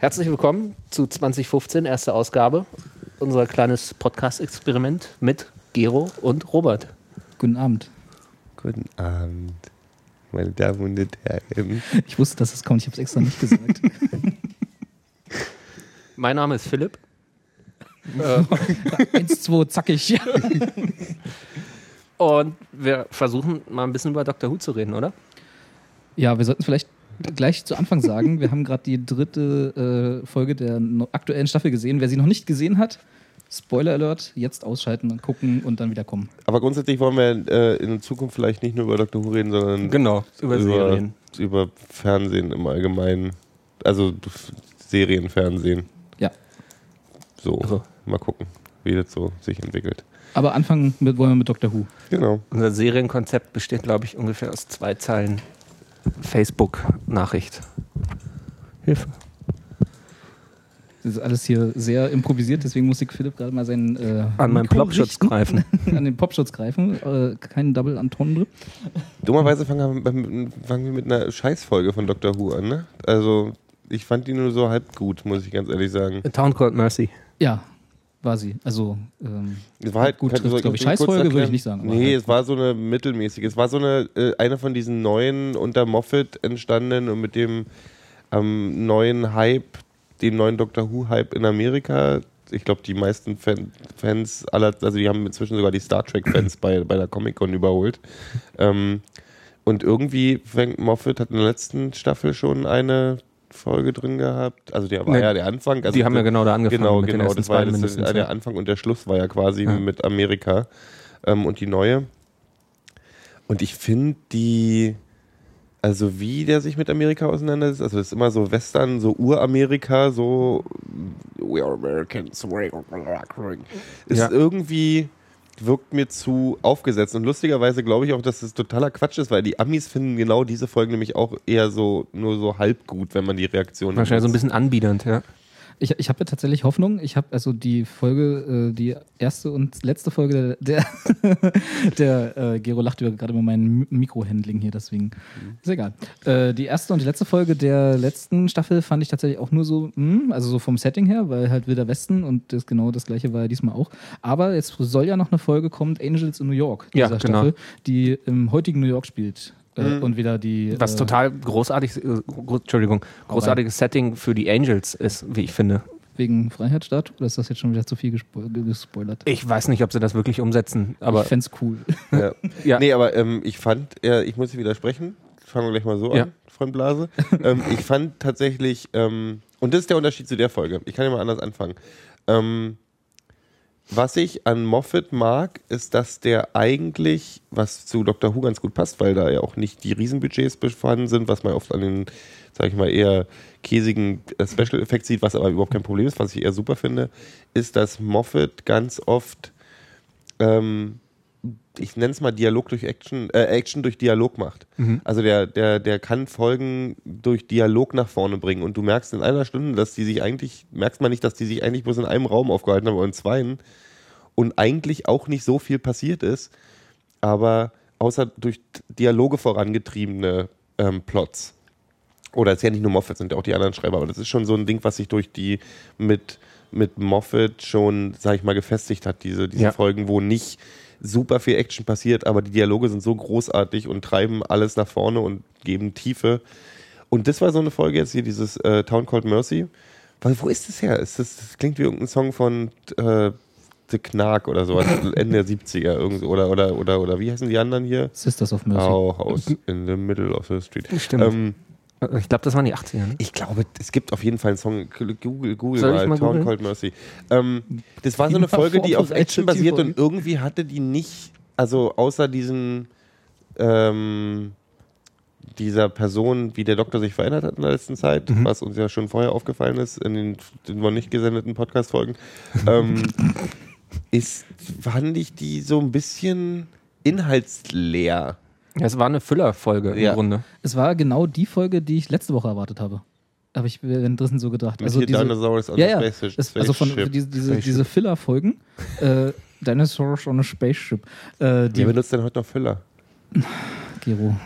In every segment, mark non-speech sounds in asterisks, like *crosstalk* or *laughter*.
Herzlich willkommen zu 2015, erste Ausgabe. Unser kleines Podcast-Experiment mit Gero und Robert. Guten Abend. Guten Abend, meine Damen und Herren. Ich wusste, dass es kommt, ich habe es extra nicht gesagt. *laughs* Mein Name ist Philipp. Eins, zwei, zackig. Und wir versuchen mal ein bisschen über Dr. Who zu reden, oder? Ja, wir sollten vielleicht gleich zu Anfang sagen, wir haben gerade die dritte äh, Folge der no aktuellen Staffel gesehen. Wer sie noch nicht gesehen hat, Spoiler Alert, jetzt ausschalten und gucken und dann wieder kommen. Aber grundsätzlich wollen wir äh, in Zukunft vielleicht nicht nur über Dr. Who reden, sondern Genau, über, Serien. über Fernsehen im Allgemeinen. Also F- Serien, Fernsehen. Ja. So, Also. mal gucken, wie das so sich entwickelt. Aber anfangen mit, wollen wir mit Dr. Who. Genau. Unser Serienkonzept besteht, glaube ich, ungefähr aus zwei Zeilen Facebook-Nachricht. Hilfe. Das ist alles hier sehr improvisiert, deswegen muss ich Philipp gerade mal seinen äh, An meinen Plopschutz greifen. *laughs* An den Popschutz greifen. Äh, kein Double Entendre. Dummerweise fangen wir, mit- fangen wir mit einer Scheißfolge von Dr. Who an, ne? Also, ich fand die nur so halb gut, muss ich ganz ehrlich sagen. A Town Called Mercy. Ja, war sie. Also, ähm, Es war halt Gut, trifft, soll glaub ich. Scheißfolge würde ich nicht sagen, Nee, halt. es war so eine mittelmäßige. Es war so eine, äh, eine von diesen neuen unter Moffat entstandenen und mit dem ähm, neuen Hype, dem neuen Doctor Who-Hype in Amerika. Ich glaube, die meisten Fan, Fans aller, also die haben inzwischen sogar die Star Trek-Fans bei, bei der Comic-Con überholt. Ähm, und irgendwie fängt Moffat hat in der letzten Staffel schon eine Folge drin gehabt. Also der war Nee, ja der Anfang. Also die haben ja genau da angefangen. Genau, mit den genau. ersten Das war das, mindestens, der ja. Anfang und der Schluss war ja quasi Ja. mit Amerika ähm, und die neue. Und ich finde die, also wie der sich mit Amerika auseinandersetzt, also das ist immer so Western, so Uramerika, so We are Americans. Ist Ja. irgendwie wirkt mir zu aufgesetzt und lustigerweise glaube ich auch, dass das totaler Quatsch ist, weil die Amis finden genau diese Folgen nämlich auch eher so nur so halb gut, wenn man die Reaktionen Wahrscheinlich so ein nutzt. bisschen anbiedernd, ja. Ich, ich habe ja tatsächlich Hoffnung. Ich habe also die Folge, äh, die erste und letzte Folge der, der, *laughs* der äh, Gero lacht über gerade über mein Mi- Mikrohandling hier, deswegen ist egal. Äh, die erste und die letzte Folge der letzten Staffel fand ich tatsächlich auch nur so, mh, also so vom Setting her, weil halt Wilder Westen und das genau das gleiche war ja diesmal auch. Aber jetzt soll ja noch eine Folge kommen, Angels in New York, Ja, dieser genau. Staffel, die im heutigen New York spielt. Äh, Und wieder die. Was äh, total großartig, äh, Entschuldigung, großartiges Setting für die Angels ist, wie ich finde. Wegen Freiheitsstadt? Oder ist das jetzt schon wieder zu viel gespo gespoilert? Ich weiß nicht, ob sie das wirklich umsetzen, aber ich fände cool. *laughs* Ja. ja. Nee, aber ähm, ich fand, ja, ich muss widersprechen. Fangen wir gleich mal so Ja. an, Freund Blase. *laughs* ähm, ich fand tatsächlich, ähm, und das ist der Unterschied zu der Folge. Ich kann ja mal anders anfangen. Ähm, was ich an Moffat mag, ist, dass der eigentlich, was zu Dr. Who ganz gut passt, weil da ja auch nicht die Riesenbudgets vorhanden sind, was man oft an den, sag ich mal, eher käsigen äh, Special Effects sieht, was aber überhaupt kein Problem ist, was ich eher super finde, ist, dass Moffat ganz oft ähm, ich nenne es mal Dialog durch Action, äh, Action durch Dialog macht. Also der, der, der kann Folgen durch Dialog nach vorne bringen und du merkst in einer Stunde, dass die sich eigentlich, merkst man nicht, dass die sich eigentlich bloß in einem Raum aufgehalten haben oder in zweien und eigentlich auch nicht so viel passiert ist, aber außer durch Dialoge vorangetriebene ähm, Plots. Oder es ist ja nicht nur Moffat, sind ja auch die anderen Schreiber, aber das ist schon so ein Ding, was sich durch die mit, mit Moffat schon, sag ich mal, gefestigt hat, diese, diese Ja. Folgen, wo nicht super viel Action passiert, aber die Dialoge sind so großartig und treiben alles nach vorne und geben Tiefe. Und das war so eine Folge jetzt hier, dieses äh, Town Called Mercy. Weil, wo ist das her? Ist das, das klingt wie irgendein Song von äh, The Knark oder sowas, *laughs* Ende der 70er irgendwie. Oder, oder, oder, oder wie heißen die anderen hier? Sisters of Mercy. Auch aus in the middle of the street. Stimmt. Ähm, ich glaube, das waren die 80er. Ne? ich glaube, es gibt auf jeden Fall einen Song. Google, Google mal, mal Town? Called Mercy. Ähm, das war so eine Folge, die auf Action basiert und irgendwie hatte die nicht, also außer diesen, ähm, dieser Person, wie der Doktor sich verändert hat in der letzten Zeit, Mhm. was uns ja schon vorher aufgefallen ist in den, den noch nicht gesendeten Podcast-Folgen, ähm, *laughs* ist, fand ich die so ein bisschen inhaltsleer. Ja, es war eine Füllerfolge Ja. im Grunde. Es war genau die Folge, die ich letzte Woche erwartet habe. Habe ich währenddessen so gedacht. Mit Also diese, Dinosaurs on ja, ja. Spaceship. Es, also von Spaceship. diese, diese, diese Filler-Folgen, äh, Dinosaurs on a Spaceship, äh, die Wer benutzt denn heute noch Füller? Gero.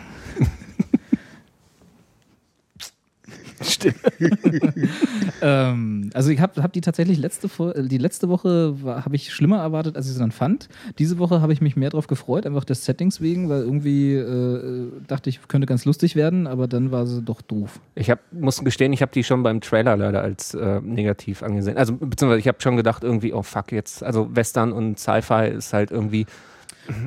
*laughs* ähm, also ich habe hab die tatsächlich letzte, äh, die letzte Woche habe ich schlimmer erwartet, als ich sie dann fand. Diese Woche habe ich mich mehr drauf gefreut, einfach des Settings wegen, weil irgendwie äh, dachte ich, könnte ganz lustig werden, aber dann war sie doch doof. Ich hab, muss gestehen, ich habe die schon beim Trailer leider als äh, negativ angesehen. Also beziehungsweise ich habe schon gedacht irgendwie, oh fuck, jetzt, also Western und Sci-Fi ist halt irgendwie.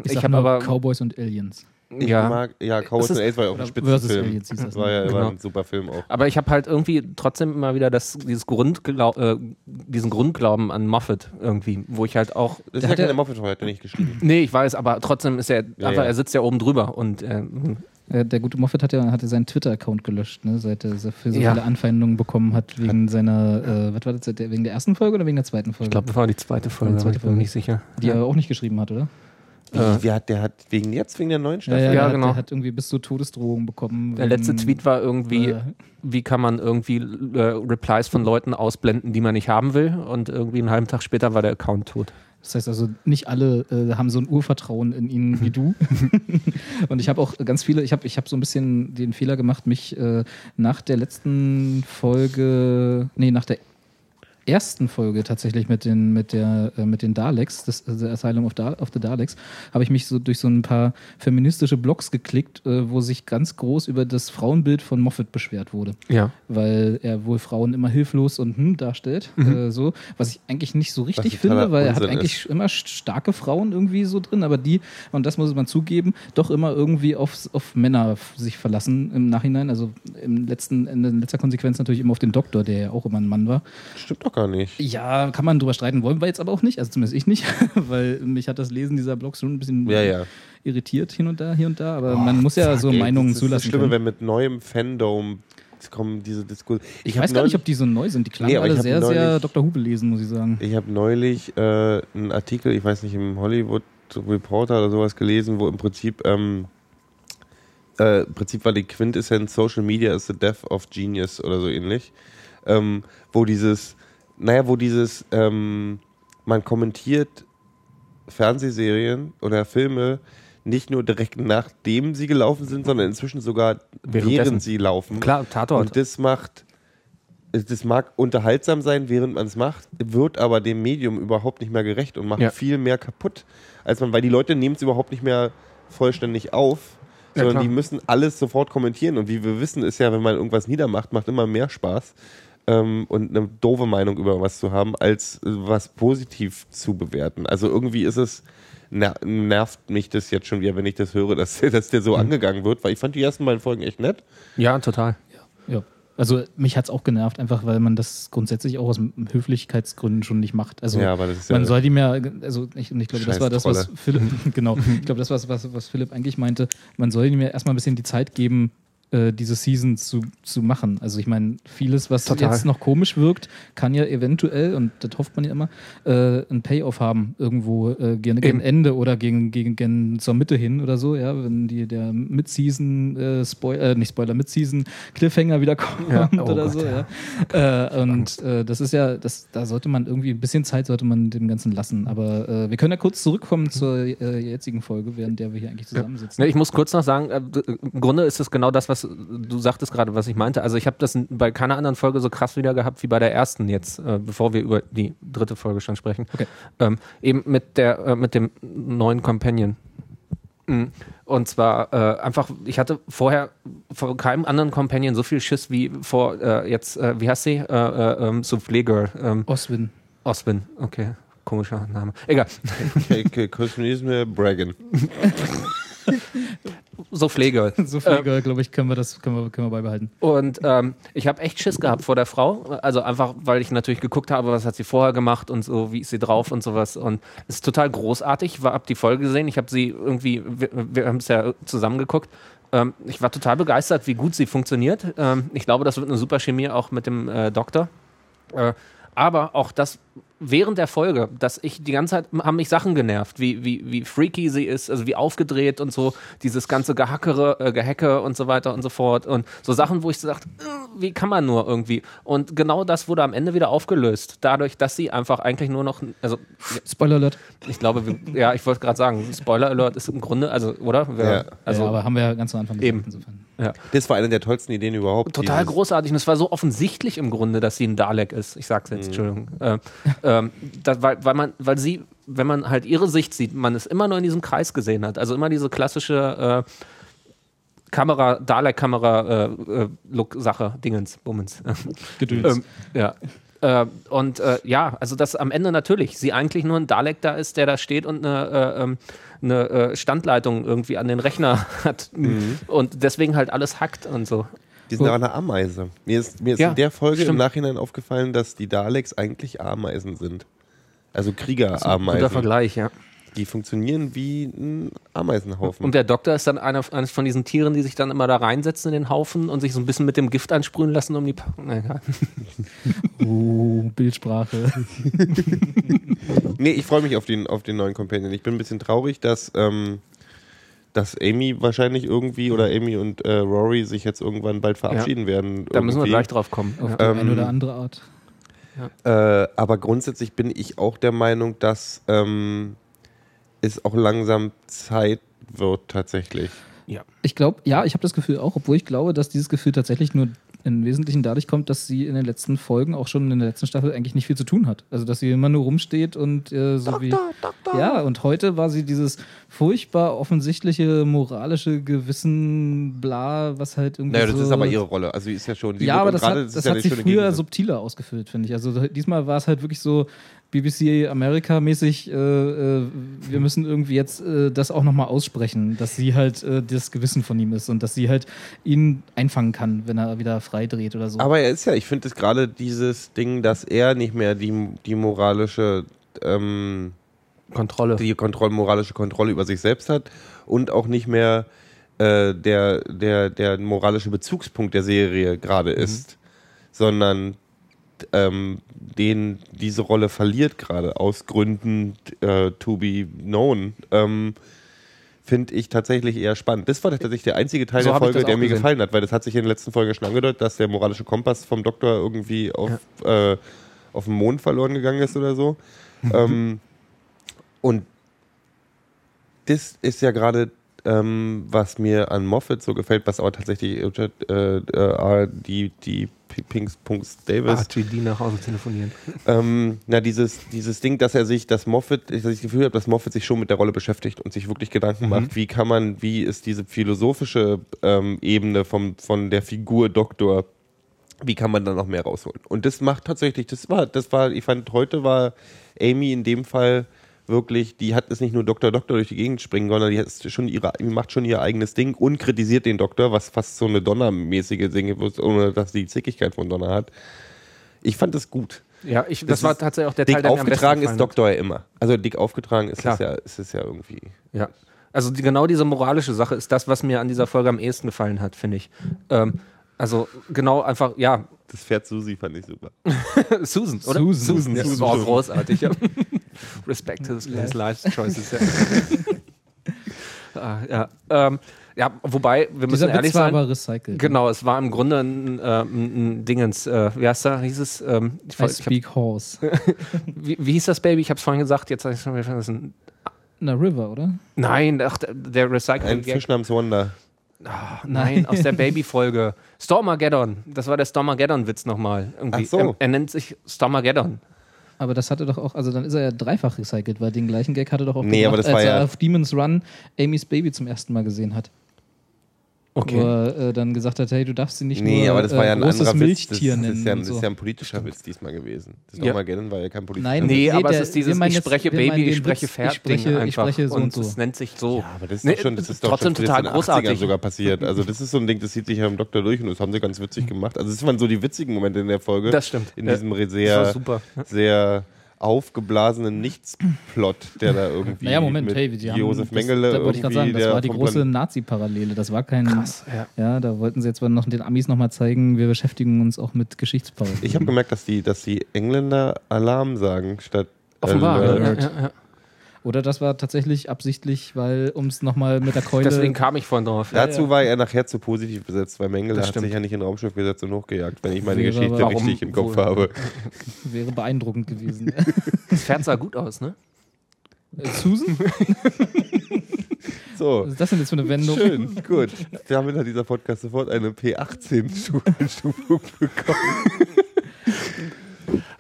Ich, Ich habe aber Cowboys und Aliens. Ich Ja. mag, ja, Cowboys and Aliens war ja auch ein Spitzenfilm. Das, war ja war Genau. ein super Film auch. Aber ich habe halt irgendwie trotzdem immer wieder das, dieses Grundglau äh, diesen Grundglauben an Moffat irgendwie, wo ich halt auch. Das ist ja hat keine Moffat, hat er nicht geschrieben. Nee, ich weiß, aber trotzdem ist er Ja, einfach, ja. er sitzt ja oben drüber und äh, der gute Moffat hat ja, hatte seinen Twitter-Account gelöscht, ne, seit er so für so Ja. viele Anfeindungen bekommen hat wegen seiner, äh, was war das, wegen der ersten Folge oder wegen der zweiten Folge? ich glaube, das war die zweite Folge, Die zweite aber ich bin mir Folge. nicht sicher. die er auch nicht geschrieben hat, oder? Wie, Äh. wer hat, der hat wegen jetzt, wegen der neuen Ja, Staffel? ja, Ja, der, genau. Hat, der hat irgendwie bis zu Todesdrohungen bekommen. Der letzte Tweet war irgendwie, Äh, wie kann man irgendwie äh, Replies von Leuten ausblenden, die man nicht haben will und irgendwie einen halben Tag später war der Account tot. Das heißt also, nicht alle äh, haben so ein Urvertrauen in ihn wie du. *laughs* *laughs* und ich habe auch ganz viele, ich habe ich hab so ein bisschen den Fehler gemacht, mich äh, nach der letzten Folge, nee, nach der ersten Folge tatsächlich mit den, mit der, äh, mit den Daleks, das also Asylum of, da of the Daleks, habe ich mich so durch so ein paar feministische Blogs geklickt, äh, wo sich ganz groß über das Frauenbild von Moffat beschwert wurde Ja. weil er wohl Frauen immer hilflos und hm darstellt. Äh, so, was ich eigentlich nicht so richtig finde, weil er hat Unsinn eigentlich immer st- starke Frauen irgendwie so drin, aber die, und das muss man zugeben, doch immer irgendwie auf, auf Männer sich verlassen im Nachhinein. Also im letzten, in letzter Konsequenz natürlich immer auf den Doktor, der ja auch immer ein Mann war. Stimmt doch gar nicht. Ja, kann man drüber streiten, wollen wir jetzt aber auch nicht, also zumindest ich nicht, *laughs* weil mich hat das Lesen dieser Blogs schon ein bisschen Ja, ja. irritiert hin und da, hier und da, aber man muss ja so ey, Meinungen das ist zulassen. Das Schlimme, können. wenn mit neuem Fandom kommen diese Diskussionen. Ich, hab weiß gar nicht, ob die so neu sind. Die klangen Nee, ich alle sehr, sehr neulich- Dr. Who belesen, muss ich sagen. Ich habe neulich äh, einen Artikel, ich weiß nicht, im Hollywood Reporter oder sowas gelesen, wo im Prinzip, ähm, äh, im Prinzip war die Quintessenz Social Media is the death of genius oder so ähnlich. Ähm, wo dieses, naja, wo dieses, ähm, man kommentiert Fernsehserien oder Filme nicht nur direkt nachdem sie gelaufen sind, sondern inzwischen sogar während sie laufen. Klar, Tatort. Und das macht, das mag unterhaltsam sein, während man es macht, wird aber dem Medium überhaupt nicht mehr gerecht und macht Ja. viel mehr kaputt, als man, weil die Leute nehmen es überhaupt nicht mehr vollständig auf, Ja, sondern klar. die müssen alles sofort kommentieren. Und wie wir wissen, ist ja, wenn man irgendwas niedermacht, macht immer mehr Spaß. Ähm, und eine doofe Meinung über was zu haben, als was positiv zu bewerten. Also irgendwie ist es, ner nervt mich das jetzt schon wieder, wenn ich das höre, dass, *laughs* dass der so Mhm. angegangen wird, weil ich fand die ersten beiden Folgen echt nett. Ja, total. Ja. Also mich hat es auch genervt, einfach weil man das grundsätzlich auch aus Höflichkeitsgründen schon nicht macht. Also Ja, aber das ist ja- man soll die mehr, also ich, und ich glaube, das war das, was Philipp, *laughs* genau, *laughs* ich glaube, das war was, was Philipp eigentlich meinte, man soll ihm ja erstmal ein bisschen die Zeit geben, äh, diese Season zu, zu machen. Also ich meine, vieles, was Total. jetzt noch komisch wirkt, kann ja eventuell, und das hofft man ja immer, äh, ein Payoff haben, irgendwo äh, gegen, gegen. Ende oder gegen, gegen, gegen zur Mitte hin oder so, ja, wenn die der Mid-Season, äh, Spoiler, äh, nicht Spoiler, Mid-Season Cliffhanger wieder *laughs* kommt Ja, oh oder Gott, so, ja. ja. Äh, und äh, das ist ja, das, da sollte man irgendwie ein bisschen Zeit sollte man dem Ganzen lassen. Aber wir können ja kurz zurückkommen zur jetzigen Folge, während der wir hier eigentlich zusammensitzen. Ne, ich muss kurz noch sagen, im Grunde ist es genau das, was du sagtest gerade, was ich meinte. Also ich habe das bei keiner anderen Folge so krass wieder gehabt wie bei der ersten jetzt, äh, bevor wir über die dritte Folge schon sprechen. Okay. Ähm, eben mit der, äh, mit dem neuen Companion. Mhm. Und zwar äh, einfach, ich hatte vorher vor keinem anderen Companion so viel Schiss wie vor äh, jetzt, äh, wie heißt sie? Äh, äh, ähm, Soufflé Girl. Ähm, Oswin. Oswin, okay. Komischer Name. Egal. Okay, okay, Kosmonisme Bragan. Soufflé *laughs* Girl. So viel, *laughs* glaube ich, können wir das können wir, können wir beibehalten. Und ähm, ich habe echt Schiss gehabt vor der Frau. Also einfach, weil ich natürlich geguckt habe, was hat sie vorher gemacht und so, wie ist sie drauf und sowas. Und es ist total großartig. Ich habe die Folge gesehen. Ich habe sie irgendwie, wir, wir haben es ja zusammen geguckt. Ähm, ich war total begeistert, wie gut sie funktioniert. Ähm, ich glaube, das wird eine super Chemie auch mit dem äh, Doktor. Äh, aber auch das während der Folge, dass ich die ganze Zeit haben mich Sachen genervt, wie, wie, wie freaky sie ist, also wie aufgedreht und so, dieses ganze Gehackere, äh, Gehacke und so weiter und so fort und so Sachen, wo ich gesagt, äh, wie kann man nur irgendwie? Und genau das wurde am Ende wieder aufgelöst, dadurch, dass sie einfach eigentlich nur noch, also Spoiler Alert. ich glaube, wir, ja, ich wollte gerade sagen, Spoiler Alert ist im Grunde, also oder? Wir, Ja. Also ja, aber haben wir ja ganz am Anfang Eben. insofern. ja. Das war eine der tollsten Ideen überhaupt. Total großartig und es war so offensichtlich im Grunde, dass sie ein Dalek ist. Ich sag's jetzt, Entschuldigung. Äh, ähm, das, weil, weil man, weil sie, wenn man halt ihre Sicht sieht, man es immer nur in diesem Kreis gesehen hat. Also immer diese klassische äh, Kamera, Dalek-Kamera-Look-Sache, Dingens, Bummens. *laughs* Gedöns. ähm, ja. Äh, und äh, ja, also dass am Ende natürlich sie eigentlich nur ein Dalek da ist, der da steht und eine, äh, ähm, eine äh, Standleitung irgendwie an den Rechner *laughs* hat und deswegen halt alles hackt und so. Die sind aber eine Ameise. Mir ist, mir ist Ja, in der Folge im stimmt. Nachhinein aufgefallen, dass die Daleks eigentlich Ameisen sind. Also Guter Kriegerameisen. Vergleich, ja. Die funktionieren wie ein Ameisenhaufen. Und der Doktor ist dann einer, eines von diesen Tieren, die sich dann immer da reinsetzen in den Haufen und sich so ein bisschen mit dem Gift ansprühen lassen, um die egal. *laughs* Oh, Bildsprache. *laughs* nee, ich freue mich auf den, auf den neuen Companion. Ich bin ein bisschen traurig, dass, ähm, dass Amy wahrscheinlich irgendwie oder Amy und äh, Rory sich jetzt irgendwann bald verabschieden werden. Da müssen wir irgendwie. gleich drauf kommen. Auf Ja. die Ähm, eine oder andere Art. Äh, aber grundsätzlich bin ich auch der Meinung, dass ähm, es auch langsam Zeit wird tatsächlich. Ja. Ich glaube, ja, ich habe das Gefühl auch, obwohl ich glaube, dass dieses Gefühl tatsächlich nur im Wesentlichen dadurch kommt, dass sie in den letzten Folgen, auch schon in der letzten Staffel, eigentlich nicht viel zu tun hat. Also, dass sie immer nur rumsteht und äh, so wie. Ja, und heute war sie dieses furchtbar offensichtliche moralische Gewissen, bla, was halt irgendwie. Naja, das so ist aber ihre Rolle. Also sie ist ja schon. Sie ja, aber das hat, das ja hat sie früher subtiler ausgefüllt, finde ich. Also diesmal war es halt wirklich so BBC Amerika-mäßig, äh, äh, wir müssen irgendwie jetzt äh, das auch nochmal aussprechen, dass sie halt äh, das Gewissen von ihm ist und dass sie halt ihn einfangen kann, wenn er wieder frei dreht oder so. Aber er ist ja, ich finde es gerade dieses Ding, dass er nicht mehr die, die moralische, ähm, Kontrolle. die Kontroll, moralische Kontrolle über sich selbst hat und auch nicht mehr äh, der, der, der moralische Bezugspunkt der Serie gerade ist, sondern ähm, den diese Rolle verliert gerade aus Gründen äh, to be known. Ähm, Finde ich tatsächlich eher spannend. Das war tatsächlich der einzige Teil So der Folge, der mir gesehen. gefallen hat, weil das hat sich in der letzten Folge schon angedeutet, dass der moralische Kompass vom Doktor irgendwie auf, äh, auf dem Mond verloren gegangen ist oder so. *laughs* ähm, und das ist ja gerade, ähm, was mir an Moffat so gefällt, was aber tatsächlich äh, äh, die, die P- Pinks Punks Davis RTD nach Hause telefonieren. *laughs* ähm, na, dieses, dieses Ding, dass er sich, dass Moffat, dass ich das Gefühl habe, dass Moffat sich schon mit der Rolle beschäftigt und sich wirklich Gedanken Mhm. macht, wie kann man, wie ist diese philosophische ähm, Ebene vom, von der Figur Doktor, wie kann man da noch mehr rausholen? Und das macht tatsächlich, das war, das war, ich fand, heute war Amy in dem Fall wirklich, die hat es nicht nur Doktor Doktor durch die Gegend springen, sondern die, hat schon ihre, die macht schon ihr eigenes Ding und kritisiert den Doktor, was fast so eine Donner-mäßige Dinge, ohne dass sie die Zickigkeit von Donner hat. Ich fand das gut. Ja, ich, das, Das war ist tatsächlich auch der Dick Teil, der mir am besten aufgetragen ist. Doktor ja immer. Also dick aufgetragen ist Klar. es ja, ist es ja irgendwie. Ja. Also die, genau diese moralische Sache ist das, was mir an dieser Folge am ehesten gefallen hat, finde ich. Ähm, also genau einfach, ja, Das Pferd Susi fand ich super. *laughs* Susan, oder? Susan. Susan, Ja, das Susan. war großartig. Ja. Respect his, his life choices. Ja, *laughs* ah, ja. Ähm, ja, wobei, wir müssen Dieser ehrlich Witz war sein. aber recycelt. Genau, es war im Grunde ein, äh, ein, ein Dingens, äh, wie heißt da, hieß es? Ähm, ich, I ich hab, speak horse. *laughs* wie, wie hieß das Baby? Ich habe es vorhin gesagt, jetzt habe ich es schon wieder vergessen. Na, River, oder? Nein, ach, der- der Ein Recycling Fisch namens Wanda. Ah, Nein, aus der Baby-Folge. Stormageddon. Das war der Stormageddon-Witz nochmal. Irgendwie. Ach so. Er, er nennt sich Stormageddon. Aber das hatte doch auch, also dann ist er ja dreifach recycelt, weil den gleichen Gag hatte doch auch Nee, aber das als war er ja- auf Demon's Run Amy's Baby zum ersten Mal gesehen hat. Wo er äh, dann gesagt hat, hey, du darfst sie nicht Nee, nur aber das war ja äh, ein großes anderer Witz. Das, Milchtier das, nennen. ist ja, und das ist ja ein politischer Witz diesmal gewesen. Das Ja. Stormageddon war ja kein politischer Nein, Witz. Nee, Nee, aber der- es ist dieses Ich spreche Baby, ich spreche Pferd ich spreche- ich einfach. spreche so und so. Es nennt sich so. Ja, aber das ist Nee, doch schon, das ist doch trotzdem schon total in den 80ern großartig. sogar passiert. Also das ist so ein Ding, das zieht sich ja im Doktor durch und das haben sie ganz witzig gemacht. Also das waren so die witzigen Momente in der Folge. Das stimmt. In diesem Das sehr, super. sehr aufgeblasenen Nichtsplot, der da irgendwie Naja, Moment, mit hey, die haben, Josef das, Mengele da wollte ich gerade sagen, irgendwie, das war die große Nazi-Parallele. Das war kein. Krass, ja. Ja, da wollten sie jetzt mal noch den Amis nochmal zeigen, wir beschäftigen uns auch mit Geschichtsparallelen. Ich habe gemerkt, dass die, dass die Engländer Alarm sagen statt Offenbar. Ja, Alert. ja, ja. Oder das war tatsächlich absichtlich, weil, um es nochmal mit der Keule. Deswegen kam ich vorhin drauf. Dazu war er nachher zu positiv besetzt, weil Mengele Das hat sich ja nicht in Raumschiff gesetzt und hochgejagt, wenn ich meine Wäre Geschichte aber- richtig im Kopf Warum habe. *laughs* wäre beeindruckend gewesen. *laughs* Das Pferd sah gut aus, ne? Äh, Susan? So. Was ist das denn jetzt für eine Wendung? Schön, gut. Damit hat dieser Podcast sofort eine P18-Stufung bekommen. *laughs*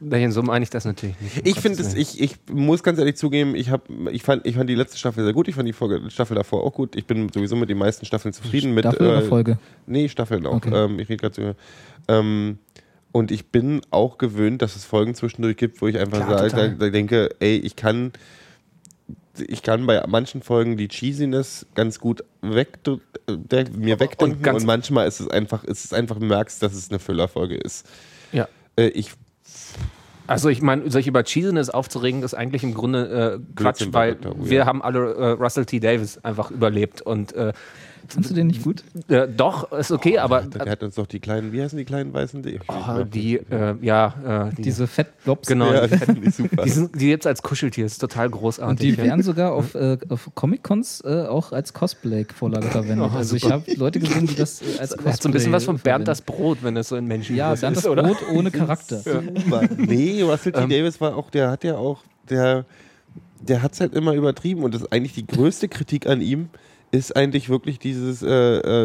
Nein, so meine ich das natürlich nicht. Ich finde es, ich, ich muss ganz ehrlich zugeben, ich, hab, ich, fand, ich fand die letzte Staffel sehr gut, ich fand die Folge, Staffel davor auch gut. Ich bin sowieso mit den meisten Staffeln zufrieden. mit Staffel oder äh, Folge? Nee, Staffeln auch. Okay. Ähm, ich rede gerade so. Ähm, und ich bin auch gewöhnt, dass es Folgen zwischendurch gibt, wo ich einfach Klar, sage, da, da denke, ey, ich kann, ich kann bei manchen Folgen die Cheesiness ganz gut weg, der, mir wegdenken und, ganz- manchmal ist es einfach, ist es einfach, du merkst, dass es eine Füllerfolge ist. Ja. Äh, ich Also ich meine, sich über Cheesiness aufzuregen, ist eigentlich im Grunde äh, Quatsch, weil wir haben alle äh, Russell T. Davis einfach überlebt und äh, Fandst du den nicht gut? äh, doch, ist okay, aber der hat uns doch die kleinen, wie heißen die kleinen weißen? Die, oh, die, äh, ja, äh, die, Diese Fettblobs. genau, ja, die, *laughs* die finde ich super. die sind die jetzt als Kuscheltier, ist total großartig. Und die ja. werden sogar auf, äh, auf Comic-Cons äh, auch als Cosplay-Vorlage verwendet. *laughs* Oh, also ich habe Leute gesehen, die das äh, als Cosplay hat so ein bisschen was von Bernd das Brot, wenn es so in Menschen Ja, Bernd das Brot ohne *laughs* Charakter. Super. Nee, Russell T. Ähm. Davis war auch, der hat ja auch, der, der hat es halt immer übertrieben und das ist eigentlich die größte Kritik an ihm ist eigentlich wirklich dieses, äh,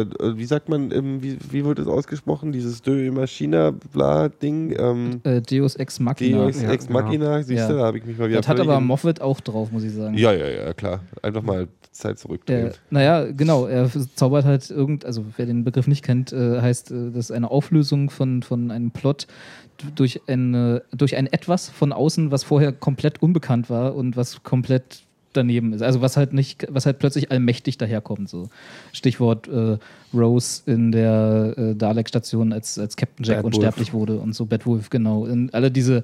äh, wie sagt man, ähm, wie, wie wird es ausgesprochen, dieses De Maschina bla Ding, ähm, Äh, Deus Ex Machina. Deus Ja, Ex Machina, siehst Ja. du, da habe ich mich mal wieder Das hat aber Moffat auch drauf, muss ich sagen. Ja, ja, ja, klar. Einfach mal Zeit zurückdrehen. Der, naja, genau, er zaubert halt irgend, also wer den Begriff nicht kennt, äh, heißt, äh, das ist eine Auflösung von, von einem Plot durch, eine, durch ein Etwas von außen, was vorher komplett unbekannt war und was komplett daneben ist. Also was halt nicht, was halt plötzlich allmächtig daherkommt. So. Stichwort äh, Rose in der äh, Dalek-Station als, als Captain Jack Bad unsterblich wurde und so Bad Wolf, genau. Und alle diese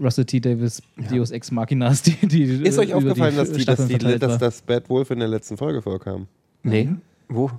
Russell T. Davis, Deus Ex Machinas, die, die ist euch aufgefallen, die dass, die, dass, die, dass das Bad Wolf in der letzten Folge vorkam? Nee. Wo?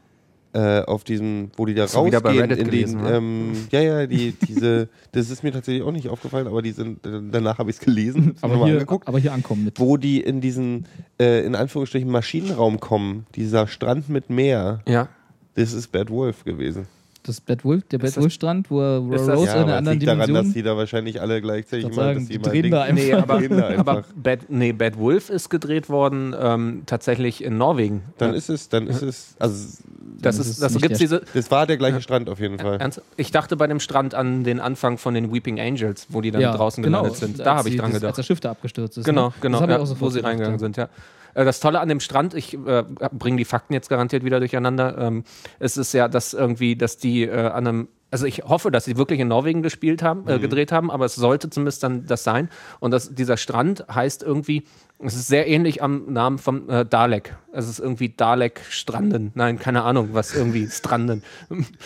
Äh, auf diesem, wo die da bei rausgehen Reddit in den, gelesen, ähm, ja, ja, die, diese, *laughs* das ist mir tatsächlich auch nicht aufgefallen, aber die sind, danach habe ich es gelesen, aber, mal hier, angeguckt, aber hier ankommen mit. wo die in diesen, äh, in Anführungsstrichen Maschinenraum kommen, dieser Strand mit Meer, Ja. das ist Bad Wolf gewesen. Das Bad Wolf, der Bad Wolf Strand, wo, er- wo Rose ja, in aber einer anderen liegt daran, dass Dimension. die da wahrscheinlich alle gleichzeitig würd dass die mal drehen da einfach. Nee, aber, *laughs* da *laughs* aber einfach. Bad, nee, Bad Wolf ist gedreht worden ähm, tatsächlich in Norwegen. Dann Ja. ist es, dann ist es, also das ist, das gibt's diese. das war der gleiche Strand auf jeden Fall. Ernst? Ich dachte bei dem Strand an den Anfang von den Weeping Angels, wo die dann draußen gelandet sind. Da als habe ich dran das- Als gedacht. das Schiff da abgestürzt ist. Genau, ne? genau, Das hab ich ja, auch wo sie reingegangen ja. sind, ja. Äh, Das Tolle an dem Strand, ich äh, bringe die Fakten jetzt garantiert wieder durcheinander. Ähm, es ist ja, dass irgendwie, dass die äh, an einem, also ich hoffe, dass sie wirklich in Norwegen gespielt haben, Mhm. äh, gedreht haben, aber es sollte zumindest dann das sein. Und das, dieser Strand heißt irgendwie, es ist sehr ähnlich am Namen vom äh, Dalek. Es ist irgendwie Dalek Stranden. Nein, keine Ahnung, was irgendwie *laughs* Stranden.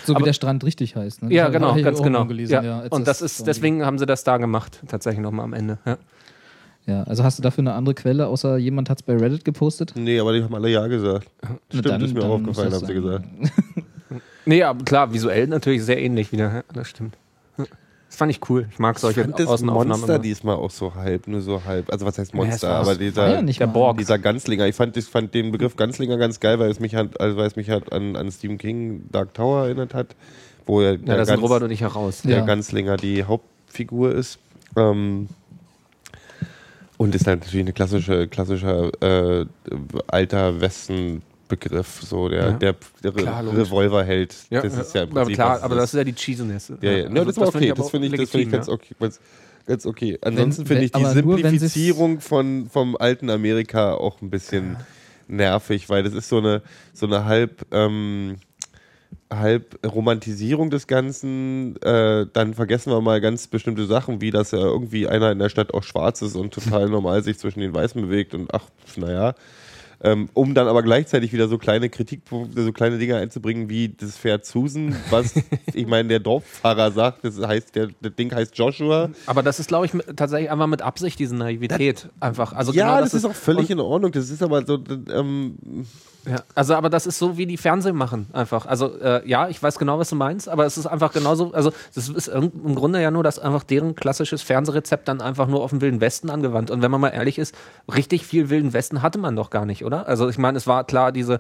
So wie Aber- der Strand richtig heißt. Ne? Ja, genau, ganz genau. ja. ja, Und das ist, deswegen haben sie das da gemacht, tatsächlich nochmal am Ende. Ja. Ja, also hast du dafür eine andere Quelle, außer jemand hat es bei Reddit gepostet? Nee, aber die haben alle Ja gesagt. Stimmt, dann- ist mir aufgefallen, haben sie gesagt. Nee, aber klar, visuell natürlich sehr ähnlich wieder. Ja, das stimmt. Das fand ich cool. Ich mag Ich solche fand das Außenaufnahmen. Monster immer. diesmal auch so halb, nur so halb. Also was heißt Ja, Monster? war- aber es dieser, ja nicht der Borg. dieser Ganzlinger. Ich fand, ich fand den Begriff Ganzlinger ganz geil, weil es mich halt, also weil es mich halt an, an Stephen King Dark Tower erinnert hat, wo er Ja, der, da sind Robert und ich heraus. der Ja. Ganzlinger die Hauptfigur ist. Ähm, und ist halt natürlich ein klassischer, klassischer äh, alter Westen-Begriff, so der, Ja. der, der Klar. Revolverheld. das ist ja im aber Prinzip klar, was aber das ist ja die Cheesiness. ja, ja. Also ja das okay. aber Das auch finde ich, das finde ich ganz ja. okay. Ganz, okay. Ansonsten finde ich die aber Simplifizierung von, vom alten Amerika auch ein bisschen nervig, weil das ist so eine, so eine halb, ähm, halb Romantisierung des Ganzen. Äh, dann vergessen wir mal ganz bestimmte Sachen, wie dass ja irgendwie einer in der Stadt auch schwarz ist und total *laughs* normal sich zwischen den Weißen bewegt und ach, naja. Ähm, um dann aber gleichzeitig wieder so kleine Kritikpunkte, so kleine Dinge einzubringen, wie das Pferd Susan, was, *laughs* ich meine, der Dorffahrer sagt, das heißt, der, das Ding heißt Joshua. Aber das ist, glaube ich, tatsächlich einfach mit Absicht, diese Naivität einfach. Also ja, genau, das, ist auch völlig in Ordnung. Das ist aber so, ähm, Ja, also aber das ist so, wie die Fernsehen machen, einfach. Also äh, ja, ich weiß genau, was du meinst, aber es ist einfach genauso, also das ist im Grunde ja nur, dass einfach deren klassisches Fernsehrezept dann einfach nur auf den Wilden Westen angewandt. Und wenn man mal ehrlich ist, richtig viel Wilden Westen hatte man doch gar nicht, oder? Also ich meine, es war klar diese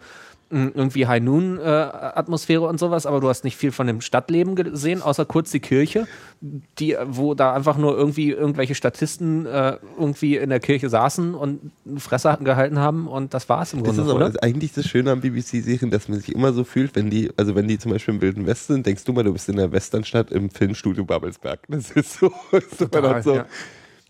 irgendwie High Noon äh, Atmosphäre und sowas, aber du hast nicht viel von dem Stadtleben gesehen, außer kurz die Kirche, die, wo da einfach nur irgendwie irgendwelche Statisten äh, irgendwie in der Kirche saßen und eine Fresse gehalten haben und das war es im Das Grunde, ist aber oder? eigentlich das Schöne an BBC-Serien, dass man sich immer so fühlt, wenn die, also wenn die zum Beispiel im Wilden Westen sind, denkst du mal, du bist in der Westernstadt im Filmstudio Babelsberg. *laughs* Das ist so, so, man so ja.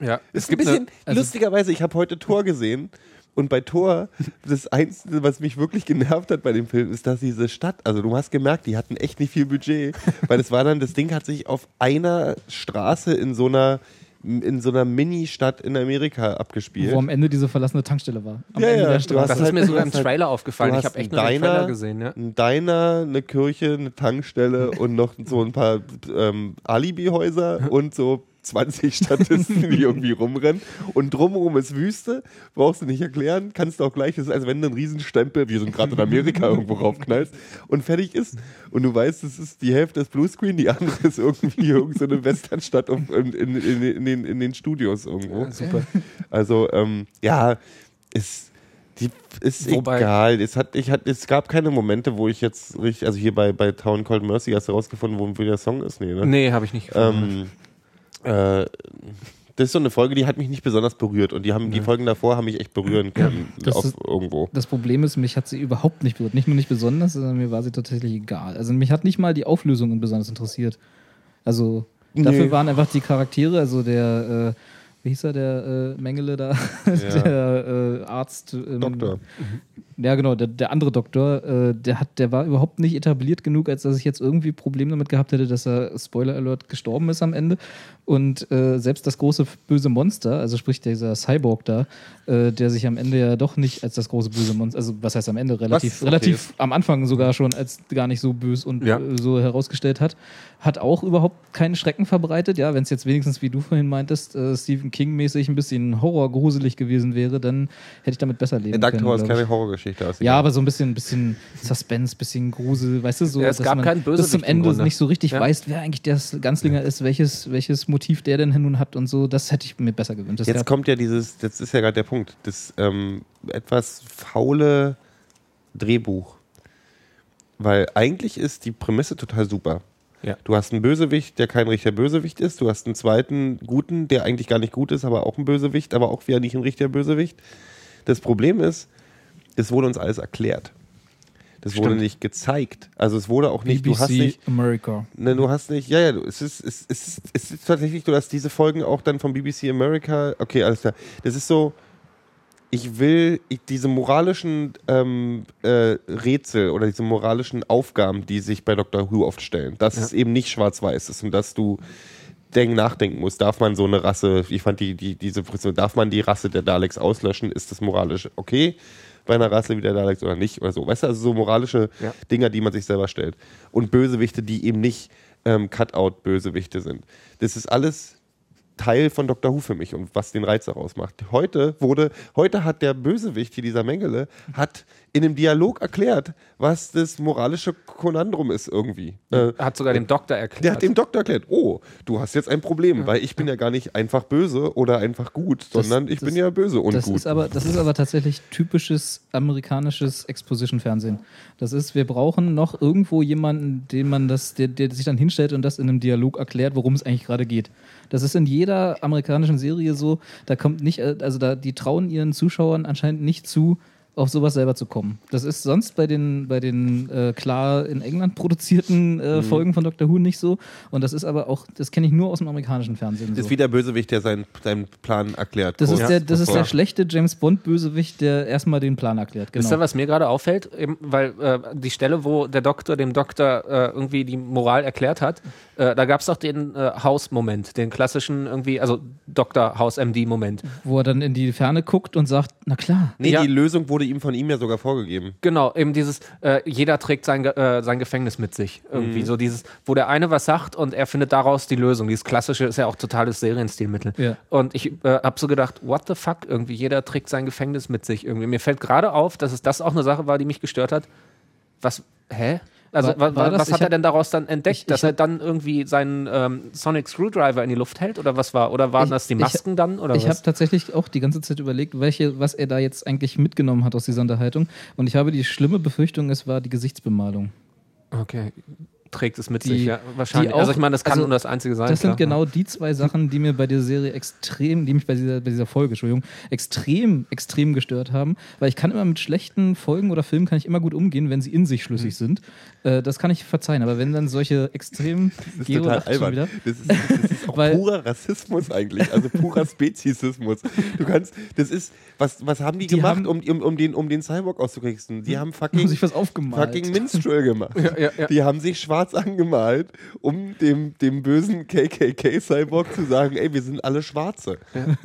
Ja, Es gibt ein bisschen, lustigerweise, ich habe heute Tor gesehen und bei Tor, das Einzige, was mich wirklich genervt hat bei dem Film, ist, dass diese Stadt, also du hast gemerkt, die hatten echt nicht viel Budget, weil es war dann, das Ding hat sich auf einer Straße in so einer in so einer Mini-Stadt in Amerika abgespielt. Wo am Ende diese verlassene Tankstelle war. Am Ja, Ende ja, der Straße. Das ist halt- mir sogar im halt- Trailer aufgefallen. Ich habe echt einen nur Trailer gesehen. Ja. Ein Diner, eine Kirche, eine Tankstelle *laughs* und noch so ein paar ähm, Alibi-Häuser und so 20 Statisten, die *laughs* irgendwie rumrennen. Und drumherum ist Wüste, brauchst du nicht erklären, kannst du auch gleich, das ist, als wenn du einen Riesenstempel, wie so ein gerade in Amerika *laughs* irgendwo raufknallst und fertig ist. Und du weißt, das ist die Hälfte des Bluescreen, die andere ist irgendwie *laughs* irgendeine so Westernstadt in, in, in, in, den, in den Studios irgendwo. super. Also, ähm, ja, ist, die, ist Wobei- egal. Es, hat, ich hat, es gab keine Momente, wo ich jetzt richtig, also hier bei, bei Town Called Mercy hast du rausgefunden, wo, wo der Song ist? Nee, ne? Nee, habe ich nicht gefunden. Ähm, äh, das ist so eine Folge, die hat mich nicht besonders berührt und die haben die Folgen davor haben mich echt berühren können das auf ist- irgendwo. Das Problem ist, mich hat sie überhaupt nicht berührt. Nicht nur nicht besonders, sondern mir war sie tatsächlich egal. Also mich hat nicht mal die Auflösung besonders interessiert. Also dafür Nee. waren einfach die Charaktere, also der, äh, wie hieß er, der äh, Mengele da, *laughs* Ja. der äh, Arzt. ähm, Doktor. Ja, genau, der, der andere Doktor, äh, der, hat, der war überhaupt nicht etabliert genug, als dass ich jetzt irgendwie Probleme damit gehabt hätte, dass er, Spoiler Alert, gestorben ist am Ende. Und äh, selbst das große böse Monster, also sprich dieser Cyborg da, äh, der sich am Ende ja doch nicht als das große böse Monster, also was heißt am Ende, relativ, okay relativ am Anfang sogar schon als gar nicht so bös und Ja. äh, so herausgestellt hat, hat auch überhaupt keinen Schrecken verbreitet. Ja, wenn es jetzt wenigstens, wie du vorhin meintest, äh, Stephen King-mäßig ein bisschen horrorgruselig gewesen wäre, dann hätte ich damit besser leben Der Dark können. Tower ist glaub ich. keine Horrorgeschichte. Aus. Ja, aber so ein bisschen, bisschen Suspense, bisschen Grusel, weißt du, so, Ja, es dass gab man bis zum Ende Grunde. nicht so richtig Ja. weiß, wer eigentlich der Ganzlinger ist, welches, welches Motiv der denn nun hat und so, das hätte ich mir besser gewünscht. Das Jetzt kommt ja dieses, das ist ja gerade der Punkt, das ähm, etwas faule Drehbuch. Weil eigentlich ist die Prämisse total super. Ja. Du hast einen Bösewicht, der kein richtiger Bösewicht ist. Du hast einen zweiten guten, der eigentlich gar nicht gut ist, aber auch ein Bösewicht, aber auch wieder nicht ein richtiger Bösewicht. Das Problem ist, es wurde uns alles erklärt. Das wurde Stimmt. nicht gezeigt. Also es wurde auch nicht, du hast nicht, America. Ne, du hast nicht, ja, ja, du, es, ist, es, ist, es ist tatsächlich so, dass diese Folgen auch dann vom BBC America, okay, alles klar, das ist so, ich will ich, diese moralischen ähm, äh, Rätsel oder diese moralischen Aufgaben, die sich bei Dr. Who oft stellen, dass Ja. es eben nicht schwarz-weiß ist und dass du denk, nachdenken musst, darf man so eine Rasse, ich fand die, die, diese Frisur, darf man die Rasse der Daleks auslöschen, ist das moralisch okay bei einer Rasse wie der Daleks oder nicht oder so, weißt du, also so moralische Ja. Dinger, die man sich selber stellt und Bösewichte, die eben nicht ähm, Cutout-Bösewichte sind. Das ist alles Teil von Dr. Who für mich und was den Reiz daraus macht. Heute wurde, heute hat der Bösewicht hier, dieser Mengele, hat in einem Dialog erklärt, was das moralische Konandrum ist irgendwie. Äh, Hat sogar dem Doktor erklärt. der hat dem Doktor erklärt, oh, du hast jetzt ein Problem, weil ich bin ja gar nicht einfach böse oder einfach gut, sondern ich das- bin ja böse und Das gut. ist, aber, das ist aber tatsächlich typisches amerikanisches Exposition-Fernsehen. Das ist, wir brauchen noch irgendwo jemanden, den man das, der, der sich dann hinstellt und das in einem Dialog erklärt, worum es eigentlich gerade geht. Das ist in jeder amerikanischen Serie so. Da kommt nicht, äh, also da, die trauen ihren Zuschauern anscheinend nicht zu, auf sowas selber zu kommen. Das ist sonst bei den, bei den äh, klar in England produzierten Mhm. äh, Folgen von Doctor Who nicht so. Und das ist aber auch, das kenne ich nur aus dem amerikanischen Fernsehen. das So. ist wie der Bösewicht, der seinen, seinen Plan erklärt. Das, ist der, das ist der schlechte James Bond-Bösewicht, der erstmal den Plan erklärt. Genau. Wisst ihr, was mir gerade auffällt? Eben, weil äh, die Stelle, wo der Doktor dem Doktor äh, irgendwie die Moral erklärt hat, Äh, da gab es doch den äh, Haus-Moment, den klassischen irgendwie, also Dr. Haus-MD-Moment. Wo er dann in die Ferne guckt und sagt, na klar. Nee, Ja. die Lösung wurde ihm von ihm ja sogar vorgegeben. Genau, eben dieses, äh, jeder trägt sein, äh, sein Gefängnis mit sich. Irgendwie so dieses, wo der eine was sagt und er findet daraus die Lösung. Dieses klassische ist ja auch totales Serienstilmittel. Ja. Und ich äh, habe so gedacht, what the fuck? Irgendwie jeder trägt sein Gefängnis mit sich. Irgendwie. Mir fällt gerade auf, dass es das auch eine Sache war, die mich gestört hat. Was, hä? Also, War- wa, wa, war was hat er denn daraus dann entdeckt? Ich- ich dass er dann irgendwie seinen ähm, Sonic Screwdriver in die Luft hält? Oder was war? Oder waren Ich- das die Masken dann? Oder Ich habe tatsächlich auch die ganze Zeit überlegt, welche, was er da jetzt eigentlich mitgenommen hat aus dieser Unterhaltung. Und ich habe die schlimme Befürchtung, es war die Gesichtsbemalung. Okay. Trägt es mit Die- sich, ja. Wahrscheinlich. auch- also ich meine, das kann also nur das Einzige sein. Das sind klar. genau die zwei Sachen, die mir bei dieser Serie extrem, die mich bei dieser, bei dieser Folge, Entschuldigung, extrem, extrem gestört haben. Weil ich kann immer mit schlechten Folgen oder Filmen kann ich immer gut umgehen, wenn sie in sich schlüssig Hm. sind. Äh, das kann ich verzeihen. Aber wenn dann solche extrem *laughs* Das ist total albern. wieder. Das ist, das ist *laughs* auch Weil- purer Rassismus eigentlich, also purer *laughs* Speziesismus. Du kannst, das ist, was, was haben die, Die gemacht, haben- um, um, um, den, um den Cyborg auszukriegen? Die haben Haben fucking, sich was aufgemalt. fucking Minstrel gemacht. ja, ja. Die haben sich schwarz angemalt, um dem, dem bösen KKK-Cyborg zu sagen, ey, wir sind alle Schwarze.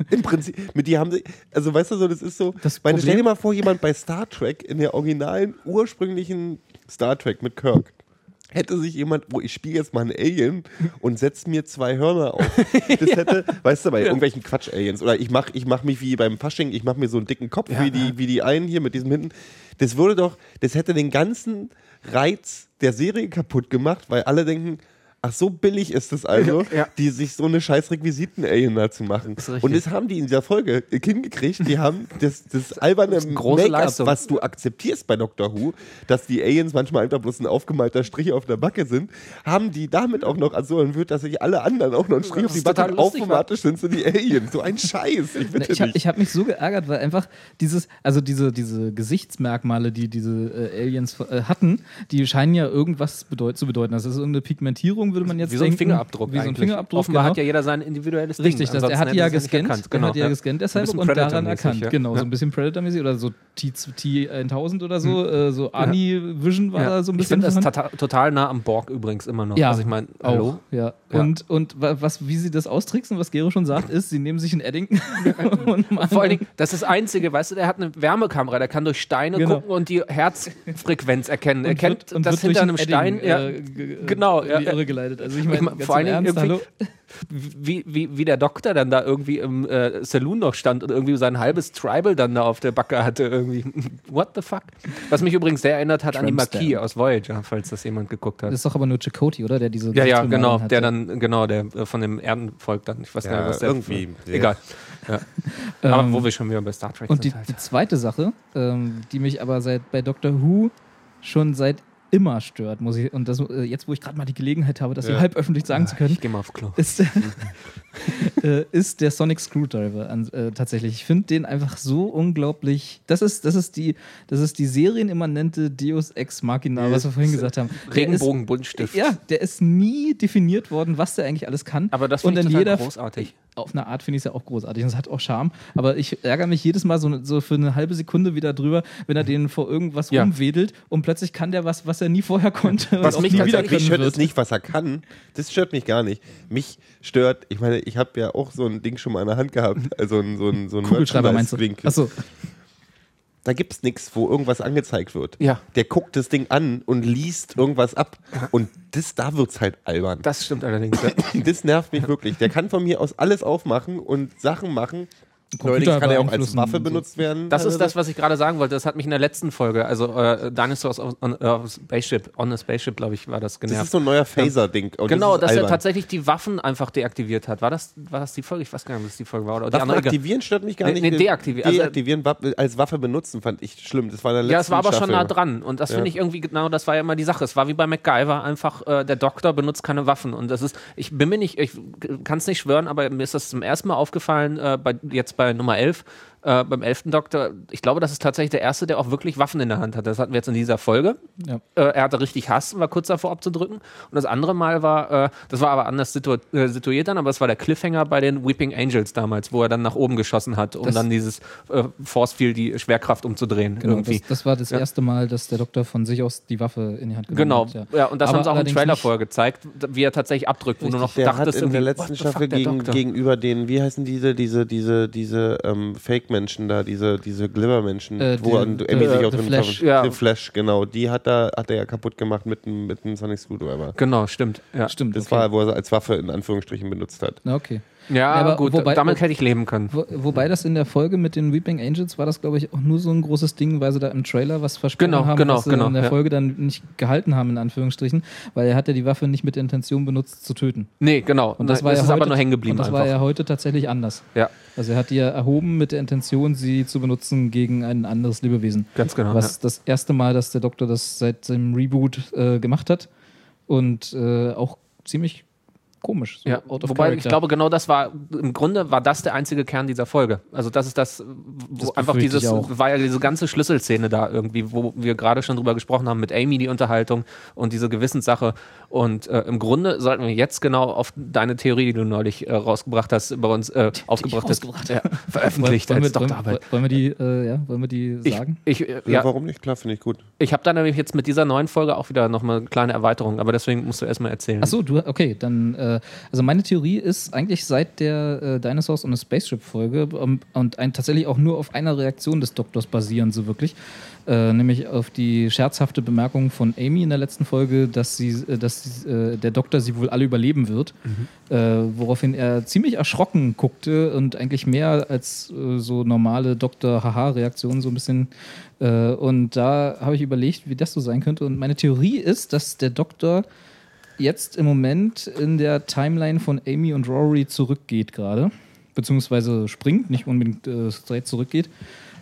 Im Prinzip, mit die haben sie, also weißt du so, das ist so, Das meine, stell dir mal vor, jemand bei Star Trek, in der originalen, ursprünglichen Star Trek mit Kirk, hätte sich jemand, wo ich spiele jetzt mal einen Alien und setze mir zwei Hörner auf. Das *laughs* hätte, weißt du, bei irgendwelchen Quatsch-Aliens. Oder ich mache ich mach mich wie beim Fasching, ich mache mir so einen dicken Kopf Ja, wie, die, wie die einen hier mit diesem hinten. Das würde doch, das hätte den ganzen Reiz der Serie kaputt gemacht, weil alle denken, ach so billig ist es also, Ja. die sich so eine scheiß Requisiten-Alien da zu machen. richtig. Und das haben die in dieser Folge hingekriegt. Die haben das, das alberne Make-up, was du akzeptierst bei Doctor Who, dass die Aliens manchmal einfach bloß ein aufgemalter Strich auf der Backe sind, haben die damit auch noch so entwirrt, dass sich alle anderen auch noch einen Strich auf die Backe automatisch sind so die Aliens. So ein Scheiß. Ich Na, bitte Ich habe hab mich so geärgert, weil einfach dieses, also diese, diese Gesichtsmerkmale, die diese äh, Aliens äh, hatten, die scheinen ja irgendwas bedeut zu bedeuten. Das ist irgendeine Pigmentierung, würde man jetzt Wie so ein denken. Fingerabdruck Wie so ein. Fingerabduk, Offenbar genau. hat ja jeder sein individuelles Richtig, Ding. das, er hat die ja er gescannt, erkannt. er Genau, hat die ja ja. gescannt, deshalb und daran erkannt. ja. Genau, so ein bisschen Predator-mäßig oder so T- T1000 oder so, äh, so Ani-Vision war da so ein ich bisschen. finde das davon. total, nah am Borg übrigens immer noch. Ja, also ich meine, hallo? Ja. Und, und wa- was, wie sie das austricksen, was Gero schon sagt, ist, sie nehmen sich ein Eddington *laughs* und machen Vor allen Dingen, das ist das Einzige, weißt du, der hat eine Wärmekamera, der kann durch Steine Genau. gucken und die Herzfrequenz erkennen. er kennt wird- das hinter einem ein Stein. Edding, ja, äh, ge- genau, ja, die ja. Irre geleitet. Also ich Ich meine, vor allen Dingen wie, wie, wie der Doktor dann da irgendwie im äh, Saloon noch stand und irgendwie sein halbes Tribal dann da auf der Backe hatte. Irgendwie. *laughs* What the fuck? Was mich übrigens sehr erinnert hat an die Tramp Marquis aus Voyager, falls das jemand geguckt hat. Das ist doch aber nur Chakotay, oder? Der diese Ja, ja, genau, hatte. der dann, genau, der äh, von dem Erdenvolk dann, ich weiß gar Ja, nicht, was der irgendwie. Egal. Ja. *laughs* Aber Ähm, wo wir schon wieder bei Star Trek Und die, sind halt. die zweite Sache, ähm, die mich aber seit bei Doctor Who schon seit immer stört, muss ich, und das, äh, jetzt, wo ich gerade mal die Gelegenheit habe, das Ja. halb öffentlich sagen zu können, Ich geh mal auf Klo. ist, *laughs* äh, ist der Sonic Screwdriver an, äh, tatsächlich. Ich finde den einfach so unglaublich. Das ist, das ist die, das ist die serienimmanente Deus Ex Machina, was wir vorhin gesagt haben. Regenbogenbuntstift. Ja, der ist nie definiert worden, was der eigentlich alles kann. Aber das finde ich jeder- großartig. Auf eine Art finde ich es ja auch großartig. Und es hat auch Charme. Aber ich ärgere mich jedes Mal so, so für eine halbe Sekunde wieder drüber, wenn er den vor irgendwas Ja. rumwedelt und plötzlich kann der was, was er nie vorher konnte. Was mich wieder mich stört wird. es nicht, was er kann. Das stört mich gar nicht. Mich stört, ich meine, ich habe ja auch so ein Ding schon mal in der Hand gehabt. Also so ein, so ein Kugelschreiber meinst du? Achso, Da gibt es nichts, wo irgendwas angezeigt wird. Ja. Der guckt das Ding an und liest irgendwas ab. Und das, da wird es halt albern. Das stimmt allerdings. Ja. *laughs* Das nervt mich wirklich. Der kann von mir aus alles aufmachen und Sachen machen. Neuerdings kann er auch als Waffe benutzt werden. Das ist teilweise. das, was ich gerade sagen wollte. Das hat mich in der letzten Folge, also äh, Dinosaurs on, on, on Spaceship, on a Spaceship, glaube ich, war das Das genervt. ist so ein neuer Phaser-Ding. Genau, das dass ist er albern. tatsächlich die Waffen einfach deaktiviert hat. War das, war das die Folge? Ich weiß gar nicht, ob das die Folge war. Oder die Waffen aktivieren stört mich gar Nee, nicht. nee, deaktivieren. Also- Deaktivieren, Waffe- als Waffe benutzen fand ich schlimm. Das war in der Ja, es war aber letzten schon nah Staffel. dran. Und das Ja. finde ich irgendwie genau, das war ja immer die Sache. Es war wie bei MacGyver, einfach äh, der Doktor benutzt keine Waffen. Und das ist, ich bin mir nicht, ich kann es nicht schwören, aber mir ist das zum ersten Mal aufgefallen, äh, bei, jetzt bei Nummer 11, äh, beim 11. Doktor, ich glaube, das ist tatsächlich der Erste, der auch wirklich Waffen in der Hand hat. Das hatten wir jetzt in dieser Folge. Ja. Äh, er hatte richtig Hass und war kurz davor abzudrücken. Und das andere Mal war, äh, das war aber anders situ äh, situiert dann, aber es war der Cliffhanger bei den Weeping Angels damals, wo er dann nach oben geschossen hat, um Das- dann dieses äh, Force Field, die Schwerkraft umzudrehen. Genau, irgendwie. das, das war das Ja. erste Mal, dass der Doktor von sich aus die Waffe in die Hand genommen Genau, hat. Ja. ja. und das Aber haben sie auch im Trailer vorher gezeigt, wie er tatsächlich abdrückt, wo du noch Der hat dachtest, in der letzten Staffel gegen, gegenüber den, wie heißen diese, diese, diese, diese ähm, Fake-Menschen da, diese, diese Glimmer-Menschen, Äh, wo die- an- die- Amy sich auch drin Flash. Ja. The Flash, genau. Die hat er, hat er ja kaputt gemacht mit einem mit einem Sonic Screwdriver. Genau, stimmt. Ja, Stimmt. Das okay. war, wo er als Waffe in Anführungsstrichen benutzt hat. Na, okay. Ja, aber gut, wobei- damit hätte ich leben können. Wo, wobei das in der Folge mit den Weeping Angels war das, glaube ich, auch nur so ein großes Ding, weil sie da im Trailer was versprochen Genau, haben, genau, was sie genau, in der ja. Folge dann nicht gehalten haben, in Anführungsstrichen, weil er hat ja die Waffe nicht mit der Intention benutzt, zu töten. Nee, genau. Und das war ist ja es heute, aber nur hängen geblieben Und das einfach. war ja heute tatsächlich anders. ja, Also er hat die ja erhoben mit der Intention, sie zu benutzen gegen ein anderes Lebewesen. ganz genau. Was das erste Mal, dass der Doktor das seit seinem Reboot äh, gemacht hat. Und äh, auch ziemlich komisch. so Ja, wobei ich glaube, genau das war, im Grunde war das der einzige Kern dieser Folge. Also das ist das, wo Das einfach dieses, war ja diese ganze Schlüsselszene da irgendwie, wo wir gerade schon drüber gesprochen haben, mit Amy die Unterhaltung und diese Gewissenssache. Und äh, im Grunde sollten wir jetzt genau auf deine Theorie, die du neulich äh, rausgebracht hast, bei uns äh, aufgebracht hast, ja, veröffentlicht wollen, als wir, wollen, wollen wir die, äh, ja, wollen wir die Ich, sagen? ich, äh, Ja, ja, warum nicht? Klar, finde ich gut. ich habe da nämlich jetzt mit dieser neuen Folge auch wieder nochmal eine kleine Erweiterung, aber deswegen musst du erstmal erzählen. Achso, du, okay, dann, äh, also meine Theorie ist eigentlich seit der äh, Dinosaurs on a Spaceship-Folge ähm, und ein, tatsächlich auch nur auf einer Reaktion des Doktors basieren, so wirklich. Äh, nämlich auf die scherzhafte Bemerkung von Amy in der letzten Folge, dass, sie, äh, dass äh, der Doktor sie wohl alle überleben wird. Äh, woraufhin er ziemlich erschrocken guckte und eigentlich mehr als äh, so normale Doktor-Haha-Reaktionen so ein bisschen. Äh, und da habe ich überlegt, wie das so sein könnte. Und meine Theorie ist, dass der Doktor jetzt im Moment in der Timeline von Amy und Rory zurückgeht gerade. Beziehungsweise springt, nicht unbedingt äh, straight zurückgeht.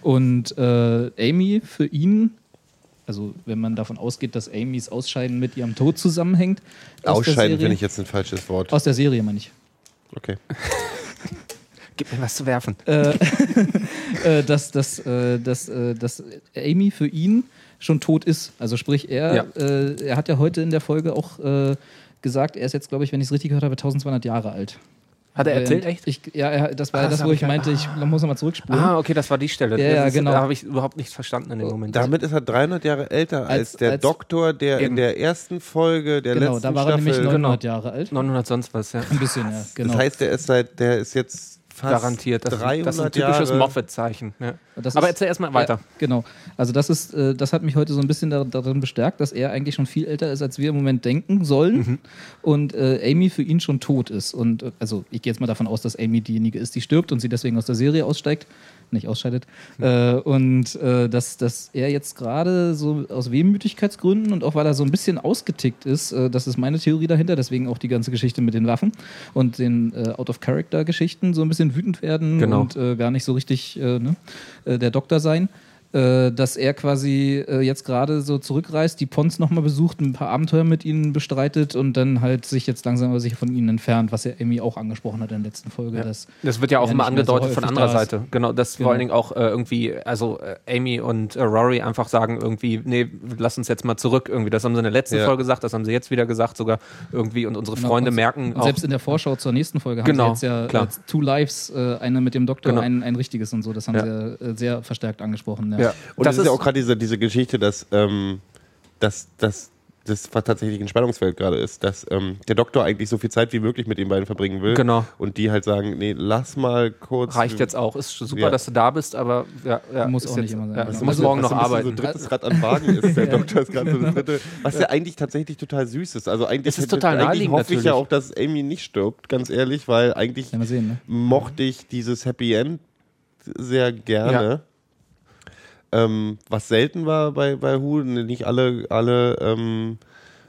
Und Amy für ihn, also wenn man davon ausgeht, dass Amys Ausscheiden mit ihrem Tod zusammenhängt. Ausscheiden finde ich jetzt ein falsches Wort. Aus der Serie, meine ich. Okay. *laughs* Gib mir was zu werfen. äh, *laughs* äh, dass, dass, äh, dass, äh, dass Amy für ihn schon tot ist. Also sprich, er, Ja. äh, er hat ja heute in der Folge auch äh, gesagt, er ist jetzt, glaube ich, wenn ich es richtig gehört habe, 1200 Jahre alt. Hat er erzählt, echt? Ich, ja, er, das war Ah, das das, wo ich meinte, ich muss nochmal zurückspulen. Ah, okay, das war die Stelle. Ja, ja, ist- genau. Da habe ich überhaupt nichts verstanden in dem Moment. Damit ist er 300 Jahre älter als, Als- der als- Doktor, der Eben. in der ersten Folge der genau, letzten da war er Staffel. nämlich Genau. 900 Jahre alt. 900 sonst was, ja. Ein bisschen, ja, genau. Das heißt, der ist seit, der ist jetzt fast Garantiert. Das, 300 das ist ein typisches. Moffat-Zeichen. Ja. Aber ist- erzähl erstmal weiter. Ja, genau. Also das ist, äh, das hat mich heute so ein bisschen da, darin bestärkt, dass er eigentlich schon viel älter ist, als wir im Moment denken sollen. Mhm. Und äh, Amy für ihn schon tot ist. Und äh, also ich gehe jetzt mal davon aus, dass Amy diejenige ist, die stirbt und sie deswegen aus der Serie aussteigt, nicht ausscheidet. Äh, und äh, dass, dass er jetzt gerade so aus Wehmütigkeitsgründen und auch weil er so ein bisschen ausgetickt ist, äh, das ist meine Theorie dahinter, deswegen auch die ganze Geschichte mit den Waffen und den äh, Out-of-Character-Geschichten so ein bisschen wütend werden Genau. und äh, gar nicht so richtig äh, ne, der Doktor sein. Äh, dass er quasi äh, jetzt gerade so zurückreist, die Pons nochmal besucht, ein paar Abenteuer mit ihnen bestreitet und dann halt sich jetzt langsam aber sicher von ihnen entfernt, was ja Amy auch angesprochen hat in der letzten Folge. Ja. Dass, Das wird ja auch immer mehr so angedeutet von anderer. Seite. Genau, dass Genau. vor allen Dingen auch äh, irgendwie, also äh, Amy und äh, Rory einfach sagen irgendwie, nee, lass uns jetzt mal zurück irgendwie. Das haben sie in der letzten Ja. Folge gesagt, das haben sie jetzt wieder gesagt sogar irgendwie und unsere Genau, Freunde und- merken und auch, selbst in der Vorschau zur nächsten Folge haben Genau, sie jetzt ja klar. äh, Two Lives, äh, eine mit dem Doktor, Genau. ein, ein richtiges und so. Das haben Ja. sie ja, äh, sehr verstärkt angesprochen. Ja. Ja. Und das, ist ja auch gerade diese, diese Geschichte, dass, ähm, dass, dass das tatsächlich ein Spannungsfeld gerade ist, dass ähm, der Doktor eigentlich so viel Zeit wie möglich mit den beiden verbringen will. Genau. Und die halt sagen, nee, lass mal kurz. reicht jetzt auch. Ist super, Ja. dass du da bist, aber ja, ja, Muss auch nicht jetzt, immer sein. Ja, Genau. du musst Also- morgen was noch so ein bisschen arbeiten. So drittes Rad am Wagen ist. Der *laughs* Doktor ist gerade so das dritte. Was ja eigentlich tatsächlich total süß ist. Also eigentlich, Es ist hätte- total eigentlich naheliegend hoffe ich ja natürlich. auch, dass Amy nicht stirbt, ganz ehrlich, weil eigentlich sehen, ne? mochte ich dieses Happy End sehr gerne. Ähm, was selten war bei, bei Who, nicht alle, alle ähm,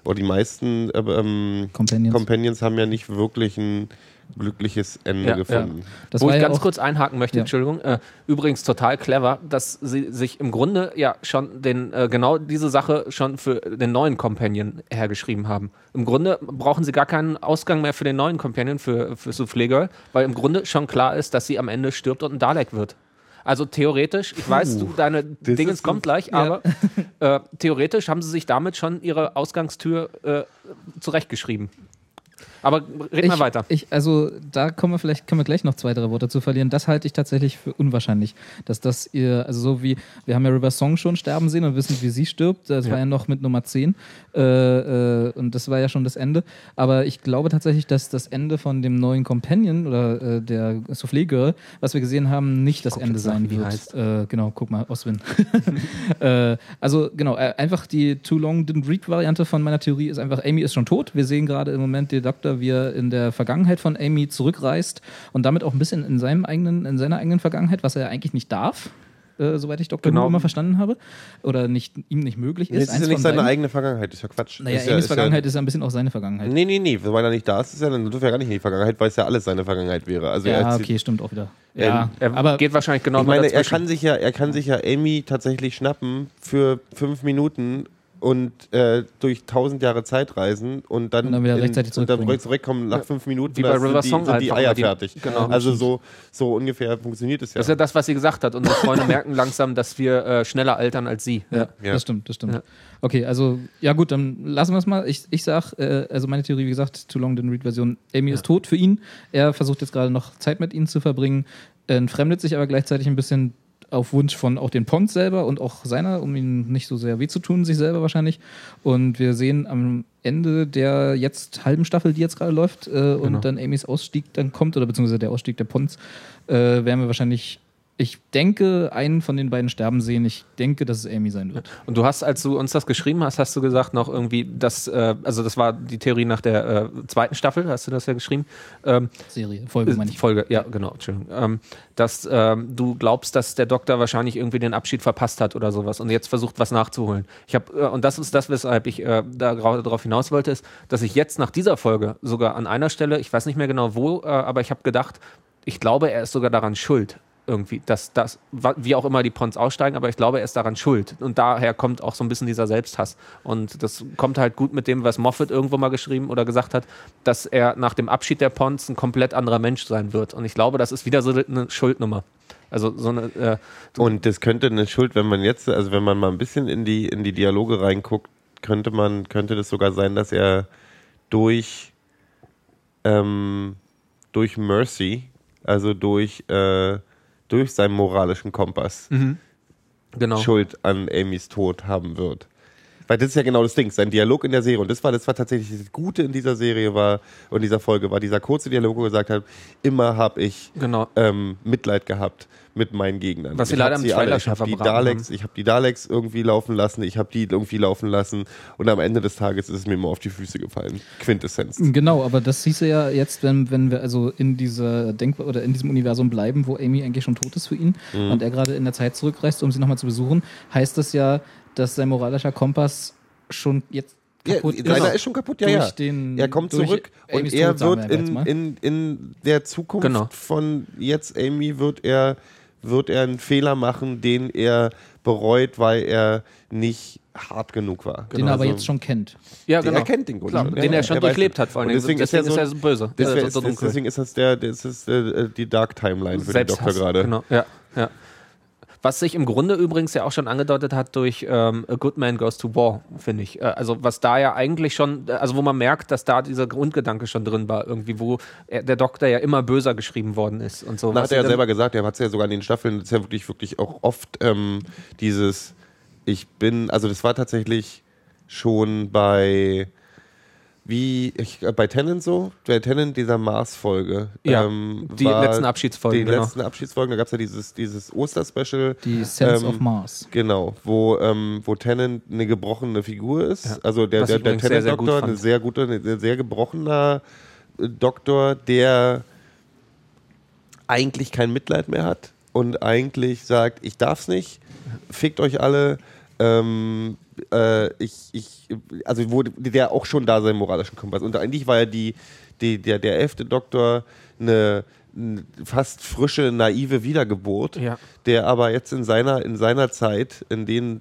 oder die meisten äh, ähm, Companions. Companions haben ja nicht wirklich ein glückliches Ende Ja, gefunden. Das Wo ich ja ganz kurz einhaken möchte, Ja. Entschuldigung. Äh, übrigens total clever, dass sie sich im Grunde ja schon den, äh, genau diese Sache schon für den neuen Companion hergeschrieben haben. Im Grunde brauchen sie gar keinen Ausgang mehr für den neuen Companion, für, für Soufflé Girl, weil im Grunde schon klar ist, dass sie am Ende stirbt und ein Dalek wird. Also theoretisch, ich weiß, du, deine Dingens kommt gleich, aber äh, theoretisch haben sie sich damit schon ihre Ausgangstür äh, zurechtgeschrieben. Aber reden wir ich, weiter. Ich, also da kommen wir vielleicht, können wir gleich noch zwei, drei Worte zu verlieren. Das halte ich tatsächlich für unwahrscheinlich, dass das ihr, also so wie, wir haben ja River Song schon sterben sehen und wissen, wie sie stirbt. Das Ja. war ja noch mit Nummer 10 äh, äh, und das war ja schon das Ende. Aber ich glaube tatsächlich, dass das Ende von dem neuen Companion oder äh, der Soufflé Girl, was wir gesehen haben, nicht das Ende sein wird. Äh, genau, guck mal, Oswin. *laughs* äh, also genau, äh, einfach die Too Long Didn't Read Variante von meiner Theorie ist einfach, Amy ist schon tot. Wir sehen gerade im Moment den Doktor, wie er in der Vergangenheit von Amy zurückreist und damit auch ein bisschen in seinem eigenen, in seiner eigenen Vergangenheit, was er ja eigentlich nicht darf. Äh, soweit ich Dr. Genau. Who immer verstanden habe. Oder nicht, ihm nicht möglich ist. Es ist ja nicht seine beiden. eigene Vergangenheit, ist ja Quatsch. Naja, ist ja, Amys ist Vergangenheit Ja, ist ja ein bisschen auch seine Vergangenheit. nee, nee, nee, weil er nicht da ist, ist ja, dann dürfen wir ja gar nicht in die Vergangenheit, weil es ja alles seine Vergangenheit wäre. Also er Ja, okay, stimmt auch wieder. Ja, er aber geht wahrscheinlich genau ich meine, er dazwischen. kann sich ja, er kann sich ja Amy tatsächlich schnappen für fünf Minuten und äh, durch tausend Jahre Zeit reisen und dann, Und dann wieder rechtzeitig und dann zurückbringen. zurückkommen nach fünf Minuten. Wie bei da sind River die, Song sind die Eier die- fertig. genau. also so, so ungefähr funktioniert es ja. Das ist ja das, was sie gesagt hat. Unsere Freunde *laughs* merken langsam, dass wir äh, schneller altern als sie. Ja, Ja. das stimmt, das stimmt. Ja. Okay, also, ja gut, dann lassen wir es mal. Ich, ich sag, äh, also meine Theorie, wie gesagt, Too Long Didn't Read Version, Amy ist tot für ihn. Er versucht jetzt gerade noch Zeit mit ihnen zu verbringen, entfremdet sich aber gleichzeitig ein bisschen auf Wunsch von auch den Pons selber und auch seiner, um ihm nicht so sehr weh zu tun, sich selber wahrscheinlich. Und wir sehen am Ende der jetzt halben Staffel, die jetzt gerade läuft, äh, und Genau. dann Amys Ausstieg dann kommt, oder beziehungsweise der Ausstieg der Pons, äh, werden wir wahrscheinlich, ich denke, einen von den beiden sterben sehen. Ich denke, dass es Amy sein wird. Und du hast, als du uns das geschrieben hast, hast du gesagt noch irgendwie, dass, äh, also das war die Theorie nach der äh, zweiten Staffel, hast du das ja geschrieben? Ähm, Serie, Folge meine ich. Folge, ja, genau, Entschuldigung. Ähm, dass ähm, du glaubst, dass der Doktor wahrscheinlich irgendwie den Abschied verpasst hat oder sowas und jetzt versucht, was nachzuholen. Ich habe, äh, und das ist das, weshalb ich äh, darauf hinaus wollte, ist, dass ich jetzt nach dieser Folge sogar an einer Stelle, ich weiß nicht mehr genau wo, äh, aber ich habe gedacht, ich glaube, er ist sogar daran schuld. Irgendwie, dass das, wie auch immer die Pons aussteigen, aber ich glaube, er ist daran schuld. Und daher kommt auch so ein bisschen dieser Selbsthass. Und das kommt halt gut mit dem, was Moffat irgendwo mal geschrieben oder gesagt hat, dass er nach dem Abschied der Pons ein komplett anderer Mensch sein wird. Und ich glaube, das ist wieder so eine Schuldnummer. Also so eine, äh, Und das könnte eine Schuld, wenn man jetzt, also wenn man mal ein bisschen in die, in die Dialoge reinguckt, könnte man, könnte das sogar sein, dass er durch, ähm, durch Mercy, also durch, äh, durch seinen moralischen Kompass genau. Schuld an Amys Tod haben wird. Weil das ist ja genau das Ding, sein Dialog in der Serie. Und das war, das war tatsächlich das Gute in dieser Serie war, und dieser Folge war dieser kurze Dialog, wo er gesagt hat, immer habe ich Genau. ähm, Mitleid gehabt mit meinen Gegnern. Was sie Ich leider im Trailer ich schon hab die Daleks, Ich habe die Daleks irgendwie laufen lassen, ich habe die irgendwie laufen lassen und am Ende des Tages ist es mir immer auf die Füße gefallen. Quintessenz. Genau, aber das hieße ja jetzt, wenn, wenn wir also in dieser Denk oder in diesem Universum bleiben, wo Amy eigentlich schon tot ist für ihn Mhm. und er gerade in der Zeit zurückreist, um sie nochmal zu besuchen, heißt das ja, dass sein moralischer Kompass schon jetzt Ja, kaputt seiner ist schon kaputt, ja, ja. den- er kommt zurück und er Tod, wird wir in, in, in der Zukunft Genau. von jetzt Amy wird er, wird er einen Fehler machen, den er bereut, weil er nicht hart genug war. den er aber jetzt schon kennt. Ja, Den genau. er kennt den Klar, schon. den er schon er durchlebt den. hat, vor allem. Und deswegen ist er so- so böse. Deswegen, ist, deswegen ist das der, das ist äh, die Dark Timeline für den Selbsthass. Doktor gerade. Genau, ja, ja. Was sich im Grunde übrigens ja auch schon angedeutet hat durch ähm, A Good Man Goes to War, finde ich. Äh, also was da ja eigentlich schon, also wo man merkt, dass da dieser Grundgedanke schon drin war, irgendwie, wo er, der Doktor ja immer böser geschrieben worden ist und so. Na, Was hat er ja selber gesagt, er hat es ja sogar in den Staffeln, das ist ja wirklich, wirklich auch oft ähm, dieses, ich bin, also das war tatsächlich schon bei, wie, ich, äh, bei Tennant so, bei Tennant dieser Mars-Folge. Ja, ähm, die letzten Abschiedsfolgen, Die genau. letzten Abschiedsfolgen, da gab es ja dieses, dieses Oster-Special. Die Sense Ähm, of Mars. Genau, wo, ähm, wo Tennant eine gebrochene Figur ist. Ja. Also der, Was der, der Tennant-Doktor, fand. sehr gute, ein sehr gebrochener äh, Doktor, der eigentlich kein Mitleid mehr hat und eigentlich sagt, ich darf's nicht, fickt euch alle. Ähm, äh, ich, ich, also wo der auch schon da seinen moralischen Kompass. Und eigentlich war ja die, die, der, der elfte Doktor eine fast frische, naive Wiedergeburt, Ja. der aber jetzt in seiner, in seiner Zeit, in den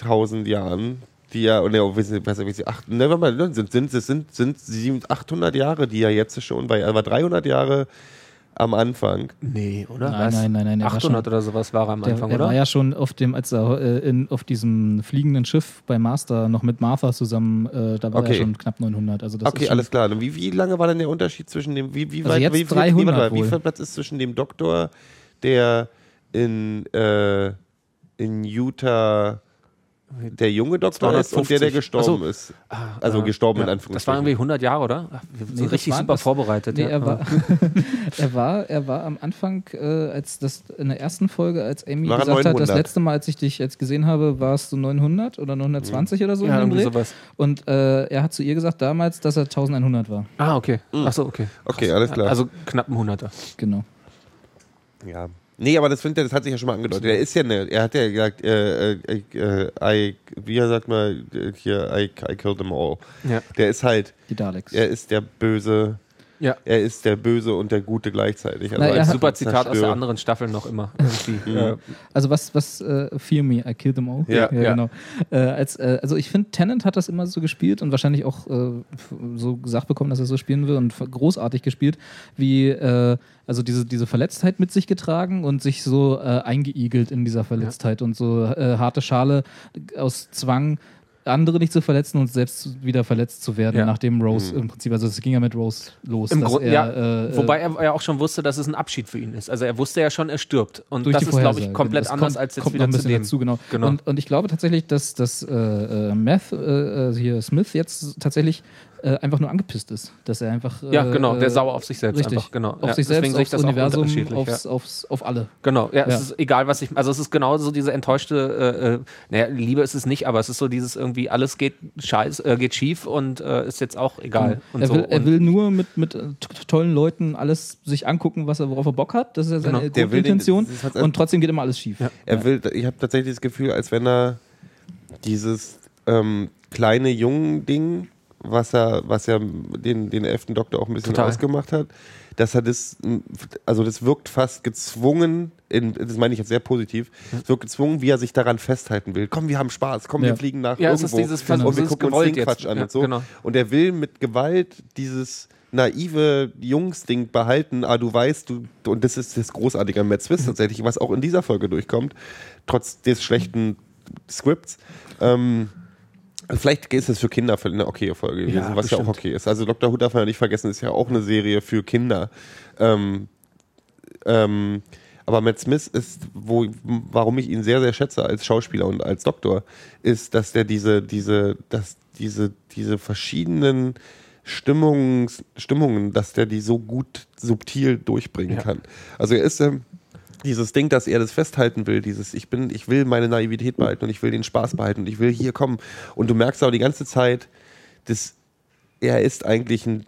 tausend Jahren, die ja, und ja, wie sie, was, wie sie, acht, ne, sind, sind, sind, sind, sind sieben, 800 Jahre, die ja jetzt schon, weil er war 300 Jahre am Anfang. Nee, oder? Nein, Was? nein, nein, nein, der war 800 schon- oder sowas war er am Der, Anfang, er oder? war ja schon auf dem, als er äh, in, auf diesem fliegenden Schiff bei Master noch mit Martha zusammen, äh, da war Okay. er schon knapp 900. Also das Okay, alles klar. Und wie, wie lange war denn der Unterschied zwischen dem, wie, wie Also weit, wie, viel- 300 nee, warte mal, wie viel Platz ist zwischen dem Doktor, der in, äh, in Utah der junge Doktor ist und der, der 250. gestorben so. ist? Also äh, gestorben in ja. Anführungszeichen. Das waren irgendwie 100 Jahre, oder? Ach, Wir sind Nee, richtig super das- vorbereitet. Nee, ja. er war, *laughs* er war, er war am Anfang, äh, als das in der ersten Folge, als Amy War gesagt hat, das 900? letzte Mal, als ich dich jetzt gesehen habe, warst du 900 oder 920 oder so ja, in sowas. Und äh, er hat zu ihr gesagt damals, dass er 1100 war. Ah, okay. Achso, okay. Okay, alles klar. Also knapp ein Hunderter. Genau. Ja. Nee, aber das, find, das hat sich ja schon mal angedeutet. Er ist ja eine, er hat ja gesagt, äh, äh, äh, I, wie er sagt mal, äh, hier, I, I killed them all. Ja. Der ist halt, Die Daleks. er ist der Böse, Ja. er ist der Böse und der Gute gleichzeitig. Also Na, er als hat- Super Zitat aus der Zerstörer. anderen Staffel noch immer. Irgendwie. äh, Also was, was äh, Fear Me, I Killed Them All. Ja, ja. genau. Äh, als, äh, also ich finde, Tennant hat das immer so gespielt und wahrscheinlich auch äh, so gesagt bekommen, dass er so spielen will und großartig gespielt, wie äh, also diese, diese Verletztheit mit sich getragen und sich so äh, eingeigelt in dieser Verletztheit und so äh, harte Schale aus Zwang andere nicht zu verletzen und selbst wieder verletzt zu werden, Ja. nachdem Rose im Prinzip, also es ging ja mit Rose los. Im Grund, er, ja, äh, wobei er ja auch schon wusste, dass es ein Abschied für ihn ist. Also er wusste ja schon, er stirbt. Und das ist, glaube ich, komplett Das anders kommt, als jetzt kommt wieder noch ein zu bisschen dem. dazu, genau. Genau. Und, und ich glaube tatsächlich, dass, dass äh, äh, Meth, äh, äh, hier Smith jetzt tatsächlich äh, einfach nur angepisst ist. Dass er einfach. Äh, Ja, genau, der äh, sauer auf sich selbst richtig, einfach, genau. Auf Ja, sich deswegen selbst, sehe ich aufs das auch Universum, unterschiedlich, aufs, aufs, auf alle. Genau, ja, Ja. es ist egal, was ich, also es ist genau so diese enttäuschte, äh, äh, naja, Liebe ist es nicht, aber es ist so dieses irgendwie, alles geht scheiß, äh, geht schief und äh, ist jetzt auch egal. Und er, so. will, er will nur mit, mit tollen Leuten alles sich angucken, was er, worauf er Bock hat. Das ist ja seine Genau. Den- Grundintention. hat- Und trotzdem geht immer alles schief. Er will, ich habe tatsächlich das Gefühl, als wenn er dieses ähm, kleine Jungen-Ding, was er, was ja den, den elften Doktor auch ein bisschen Total. ausgemacht hat, dass er das, also das wirkt fast gezwungen, in, das meine ich jetzt sehr positiv, es wirkt gezwungen, wie er sich daran festhalten will. Komm, wir haben Spaß, komm, Ja. wir fliegen nach Ja, irgendwo ist dieses und wir gucken uns den Quatsch jetzt. an Ja, und so. genau. Und er will mit Gewalt dieses naive Jungsding behalten, aber du weißt, du, und das ist das Großartige an Matt Mhm. Smith tatsächlich, was auch in dieser Folge durchkommt, trotz des schlechten Scripts. Ähm, vielleicht ist es für Kinder eine okay Folge gewesen, Ja, was ja auch bestimmt. okay ist. Also Dr. Who darf man ja nicht vergessen, ist ja auch eine Serie für Kinder. Ähm, ähm, aber Matt Smith ist, wo, warum ich ihn sehr, sehr schätze als Schauspieler und als Doktor, ist, dass der diese, diese, dass diese, diese verschiedenen Stimmungs, Stimmungen, dass der die so gut subtil durchbringen Ja. kann. Also er ist ähm, dieses Ding, dass er das festhalten will, dieses ich bin, ich will meine Naivität behalten und ich will den Spaß behalten und ich will hier kommen. Und du merkst auch die ganze Zeit, dass er ist eigentlich ein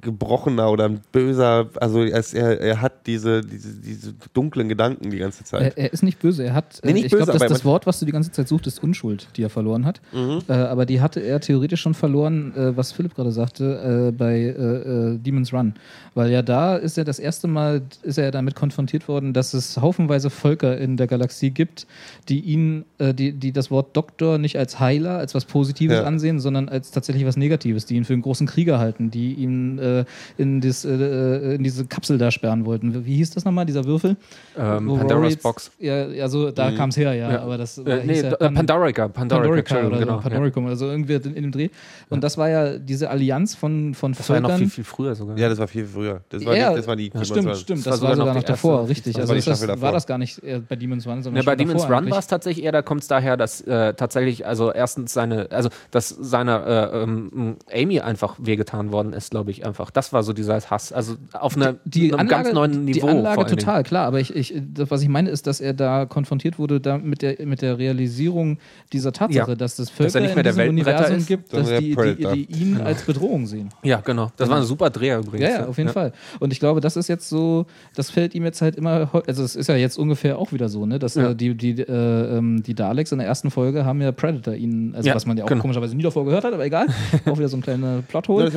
gebrochener oder ein böser, also er, er, hat diese, diese, diese dunklen Gedanken die ganze Zeit. Er, er ist nicht böse. Er hat, Nee, äh, nicht ich böse, glaube, das, das Wort, was du die ganze Zeit sucht, ist Unschuld, die er verloren hat. Mhm. Äh, aber die hatte er theoretisch schon verloren, äh, was Philipp gerade sagte, äh, bei äh, äh, Demon's Run. Weil ja da ist er das erste Mal, ist er damit konfrontiert worden, dass es haufenweise Völker in der Galaxie gibt, die ihn, äh, die, die das Wort Doktor nicht als Heiler, als was Positives Ja. ansehen, sondern als tatsächlich was Negatives, die ihn für einen großen Krieger halten, die ihn äh, in, das, äh, in diese Kapsel da sperren wollten. Wie hieß das nochmal, dieser Würfel? ähm, Wo Pandora's Rory- Box. Ja, ja so, da kam es her, ja, Ja. aber das Äh, nee, ja äh, Pan- Pandorica, Pandorica, Pandorica oder genau. so, Pandoricum oder so irgendwie in, in dem Dreh. Und das war ja diese Allianz von, von Das war ja noch Völkern. viel, viel früher sogar. ja, das war viel früher. Das war, Ja, die, das war die, die stimmt, das stimmt, war das, sogar war noch sogar die noch davor, erste- richtig. das Also war die das, war das gar nicht äh, bei Demon's Run, sondern Ja, bei schon Demon's Run war es tatsächlich eher, da kommt es daher, dass äh, tatsächlich, also erstens seine, also dass seiner äh, ähm, Amy einfach wehgetan worden ist, glaube ich, einfach. Das war so dieser Hass. Also auf einer, die einem Anlage, ganz neuen Niveau. die Anlage total, klar, aber ich, ich, das, was ich meine, ist, dass er da konfrontiert wurde da mit, der, mit der Realisierung dieser Tatsache, Ja. dass es Völker Dass er nicht mehr in der Universum ist, gibt, dass die, die, die ihn als Bedrohung sehen. Ja, genau. Das war ein super Dreher übrigens. Ja, ja, auf jeden ja. Fall. Und ich glaube, das ist jetzt so, das fällt ihm jetzt halt immer, also es ist ja jetzt ungefähr auch wieder so, ne, dass Ja. äh, die, die, äh, ähm, die Daleks in der ersten Folge haben ja Predator ihn, also Ja, was man ja auch genau. komischerweise nie davor gehört hat, aber egal, *laughs* auch wieder so ein kleiner Ja, Plothole.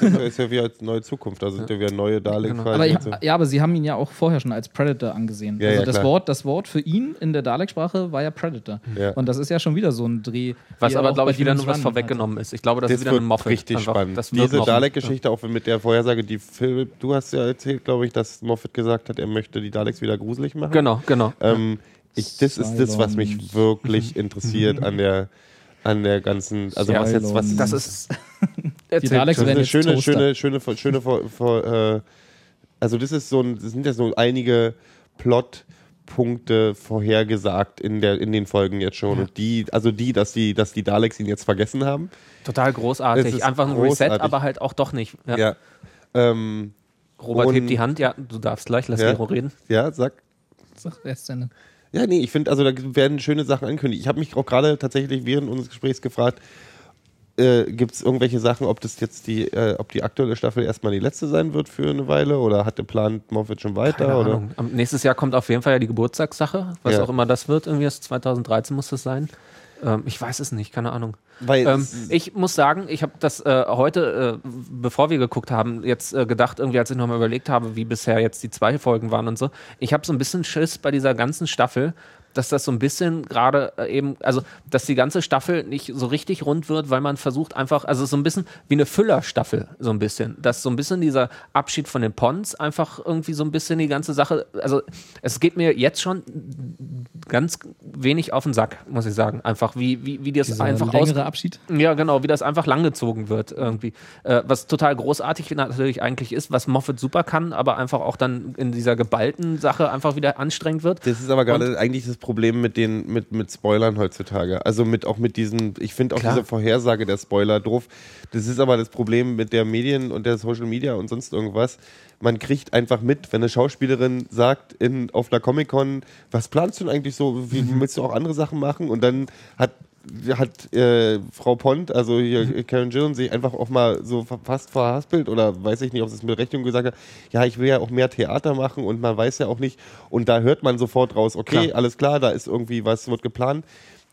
Das ist ja wieder neue Zukunft, da sind ja wieder neue Daleks. Genau. Aber ich, so. ja, aber sie haben ihn ja auch vorher schon als Predator angesehen. Ja, also ja, das, klar. Wort, das Wort für ihn in der Dalek-Sprache war ja Predator. Ja. Und das ist ja schon wieder so ein Dreh. Was wie aber, glaube ich, wieder nur was vorweggenommen ist. Ich glaube, das, Das ist wieder ein Moffat. richtig einfach. spannend. Das Diese Dalek-Geschichte, auch mit der Vorhersage, die Phil, du hast ja erzählt, glaube ich, dass Moffat gesagt hat, er möchte die Daleks wieder gruselig machen. Genau, genau. Ähm, ich, das ist das, was mich wirklich *laughs* interessiert an der, an der ganzen, also was jetzt, was. Das ist. Die Erzähl. Daleks das ist eine schöne, Toaster. schöne, schöne, schöne, schöne, vor- vor- äh, also das ist so ein, das sind ja so einige Plotpunkte vorhergesagt in der, in den Folgen jetzt schon. Und die, also die, dass die, dass die Daleks ihn jetzt vergessen haben. Total großartig. ist Einfach ein Reset, großartig. aber halt auch doch nicht. Ja. Ja. Ähm, Robert Und- hebt die Hand. Ja, du darfst gleich. Lass Ja. Gero reden. ja, sag. Sag erst seine. Ja, nee, ich finde, also da werden schöne Sachen angekündigt. Ich habe mich auch gerade tatsächlich während unseres Gesprächs gefragt, äh, gibt es irgendwelche Sachen, ob das jetzt die, äh, ob die aktuelle Staffel erstmal die letzte sein wird für eine Weile oder hat geplant Moffat schon weiter? Keine oder? Ahnung. Am- Nächstes Jahr kommt auf jeden Fall ja die Geburtstagssache. Was Ja. auch immer das wird. Irgendwie ist 2013 muss das sein. Ähm, ich weiß es nicht. Keine Ahnung. Ähm, ich muss sagen, ich habe das äh, heute, äh, bevor wir geguckt haben, jetzt äh, gedacht, irgendwie, als ich nochmal überlegt habe, wie bisher jetzt die zwei Folgen waren und so. Ich habe so ein bisschen Schiss bei dieser ganzen Staffel, dass das so ein bisschen gerade äh, eben, also dass die ganze Staffel nicht so richtig rund wird, weil man versucht einfach, also so ein bisschen wie eine Füllerstaffel, so ein bisschen. Dass so ein bisschen dieser Abschied von den Pons einfach irgendwie so ein bisschen die ganze Sache, also es geht mir jetzt schon ganz wenig auf den Sack, muss ich sagen. Einfach wie, wie, wie das Dieser einfach aus, längere Abschied. ja, genau, wie das einfach langgezogen wird irgendwie. Äh, was total großartig natürlich eigentlich ist, was Moffat super kann, aber einfach auch dann in dieser geballten Sache einfach wieder anstrengend wird. Das ist aber gerade eigentlich das Problem mit den mit, mit Spoilern heutzutage. Also mit auch mit diesen, ich finde auch Klar. diese Vorhersage der Spoiler doof. Das ist aber das Problem mit der Medien und der Social Media und sonst irgendwas. Man kriegt einfach mit, wenn eine Schauspielerin sagt in, auf einer Comic-Con, was planst du denn eigentlich so? Wie, willst du auch andere Sachen machen? Und dann hat hat äh, Frau Pont, also hier Karen Gillan, sich einfach auch mal so fa- fast verhaspelt oder weiß ich nicht, ob sie es mit Rechnung gesagt hat, ja, ich will ja auch mehr Theater machen und man weiß ja auch nicht, und da hört man sofort raus, okay, Klar. alles klar, da ist irgendwie was, wird geplant.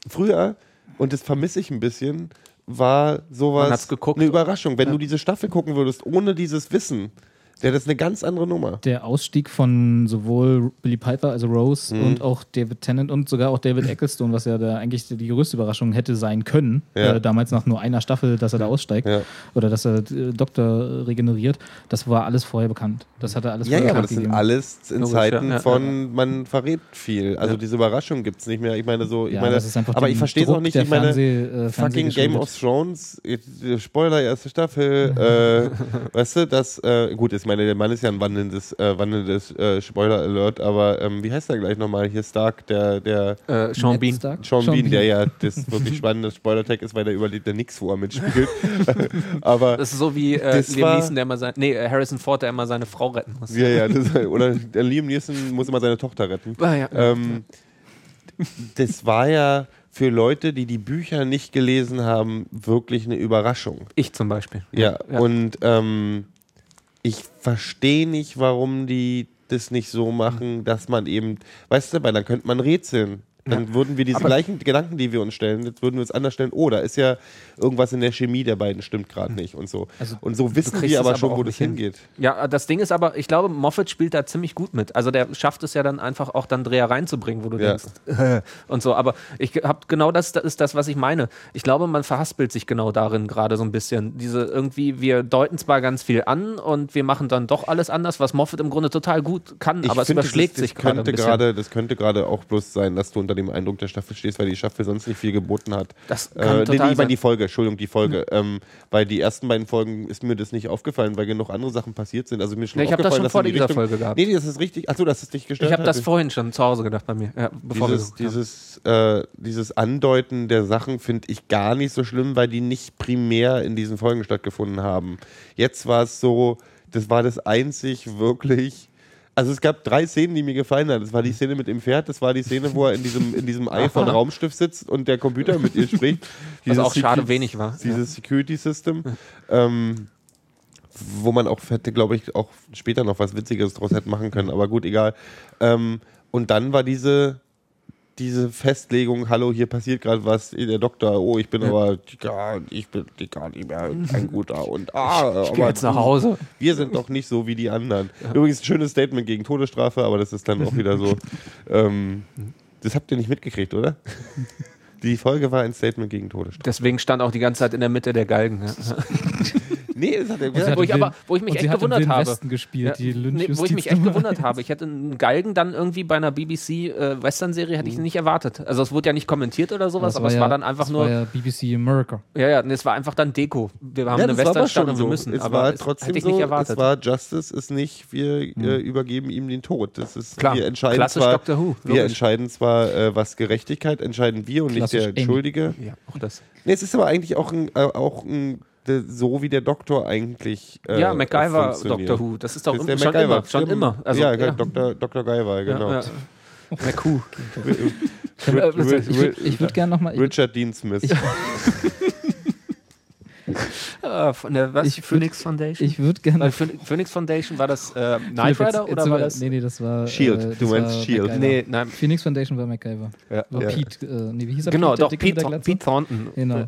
Früher, und das vermisse ich ein bisschen, war sowas eine Überraschung. Wenn du diese Staffel gucken würdest, ohne dieses Wissen, wäre das eine ganz andere Nummer. Der Ausstieg von sowohl Billy Piper, also Rose, Mhm. und auch David Tennant und sogar auch David *clears throat* Ecclestone, was ja da eigentlich die größte Überraschung hätte sein können, Ja. äh, damals nach nur einer Staffel, dass er da aussteigt Ja. oder dass er äh, Doktor regeneriert, das war alles vorher bekannt. Das hat er alles Ja, vorher ja, aber bekannt das sind gegeben. alles in Logisch, Zeiten von, man verrät viel. Also Ja. diese Überraschung gibt es nicht mehr. Ich meine, so, ich Ja, meine, das ist einfach aber ich verstehe es auch nicht. der Ich meine, Fernseh- äh, fucking Game of Thrones, äh, Spoiler, erste Staffel, äh, *laughs* weißt du, das, äh, gut, ich meine, der Mann ist ja ein wandelndes, äh, wandelndes äh, Spoiler-Alert, aber ähm, wie heißt der gleich nochmal? Hier Stark, der, der Äh, Sean Bean. Stark? Sean, Bean, der ja das wirklich *laughs* spannende Spoiler-Tag ist, weil der überlebt ja nichts, wo er mitspielt. *laughs* aber Das ist so wie äh, Liam war- Neeson, der immer sein, nee, äh, Harrison Ford, der immer seine Frau retten muss. ja, ja, das, oder der Liam Neeson muss immer seine Tochter retten. Ah, ja. Ähm, das war ja für Leute, die die Bücher nicht gelesen haben, wirklich eine Überraschung. ich zum Beispiel. Ja, Ja. und ähm, ich verstehe nicht, warum die das nicht so machen, dass man eben, weißt du, weil dann könnte man rätseln. Dann würden wir diese Aber- gleichen Gedanken, die wir uns stellen, jetzt würden wir uns anders stellen. Oh, da ist ja irgendwas in der Chemie der beiden stimmt gerade nicht und so. Also, und so wissen wir es aber schon, wo das hin. hingeht. Ja, das Ding ist aber, ich glaube, Moffat spielt da ziemlich gut mit. Also der schafft es ja dann einfach auch dann Dreher reinzubringen, wo du Ja. denkst, *laughs* und so. Aber ich habe genau das, das ist das, was ich meine. Ich glaube, man verhaspelt sich genau darin gerade so ein bisschen. Diese irgendwie, wir deuten zwar ganz viel an und wir machen dann doch alles anders, was Moffat im Grunde total gut kann, Ich aber es finde, überschlägt das, sich das bisschen. gerade, das könnte gerade auch bloß sein, dass du unter dem Eindruck der Staffel stehst, weil die Staffel sonst nicht viel geboten hat. Das kann äh, total nee, ich meine die Folge, Entschuldigung, die Folge. Ähm, weil die ersten beiden Folgen ist mir das nicht aufgefallen, weil genug andere Sachen passiert sind. Also mir schon Nee, ich habe das aufgefallen, schon dass vor dieser Richtung, Folge gehabt. Nee, das ist richtig. Achso, das ist dich gestört. Ich habe das vorhin schon zu Hause gedacht bei mir, ja, bevor dieses, wir dieses, äh, dieses Andeuten der Sachen finde ich gar nicht so schlimm, weil die nicht primär in diesen Folgen stattgefunden haben. Jetzt war es so, das war das einzig wirklich. Also es gab drei Szenen, die mir gefallen haben. Das war die Szene mit dem Pferd, das war die Szene, wo er in diesem, in diesem Ei von Raumstift sitzt und der Computer mit ihr spricht. *laughs* Was auch schade Secu- wenig war. Dieses Security System. Ähm, wo man auch hätte, glaube ich, auch später noch was Witziges draus hätte machen können. Aber gut, egal. Ähm, und dann war diese diese Festlegung, hallo, hier passiert gerade was, der Doktor, oh, ich bin aber ja, ich bin gar nicht mehr ein guter und ah, Ich geh jetzt nach Hause. wir sind doch nicht so wie die anderen. Übrigens ein schönes Statement gegen Todesstrafe, aber das ist dann auch wieder so. *laughs* Ähm, das habt ihr nicht mitgekriegt, oder? Die Folge war ein Statement gegen Todesstrafe. Deswegen stand auch die ganze Zeit in der Mitte der Galgen. *laughs* Nee, das hat er gesagt. wo ich aber- wo ich mich echt gewundert habe. Gespielt, Ja, die nee, wo ich mich echt gewundert habe. Ich hätte einen Galgen dann irgendwie bei einer BBC-Western-Serie hätte ich nicht erwartet. Also es wurde ja nicht kommentiert oder sowas, Das aber es ja- war dann einfach das nur, war ja BBC America. ja, ja, nee, es war einfach dann Deko. Wir haben Ja, eine Westernstadt schon und wir so. müssen. Es aber war es trotzdem hätte ich so, nicht es erwartet. war Justice ist nicht, wir äh, übergeben ihm den Tod. Das ist, Klar, wir entscheiden klassisch zwar, Doctor Who, wir logisch. entscheiden zwar, äh, was Gerechtigkeit entscheiden wir und nicht Klassisch der eng. Entschuldige. ja, auch das. Nee, es ist aber eigentlich auch ein, äh, auch ein so wie der Doktor eigentlich. Äh, ja, MacGyver. Doctor Who. Das ist doch Das ist der schon MacGyver. immer. Schon immer. Also, ja, ja, Dr. Dr. Guyver, genau. Ja, ja. Ri- Ich würde würd gerne nochmal. Richard Dean Smith. Ich- *laughs* *laughs* Äh, von der was? Ich würd- Phoenix Foundation? Ich würde gerne. Weil Phoenix Foundation war das äh, Knight Rider oder war das? Nee, nee, das war. Shield. Äh, Du das meinst war Shield. MacGyver. Nee, nein. Phoenix Foundation war MacGyver. Ja. War Ja. Pete. Äh, nee, wie hieß er? Genau, Pete, doch, Pete? Pete Thornton. Genau.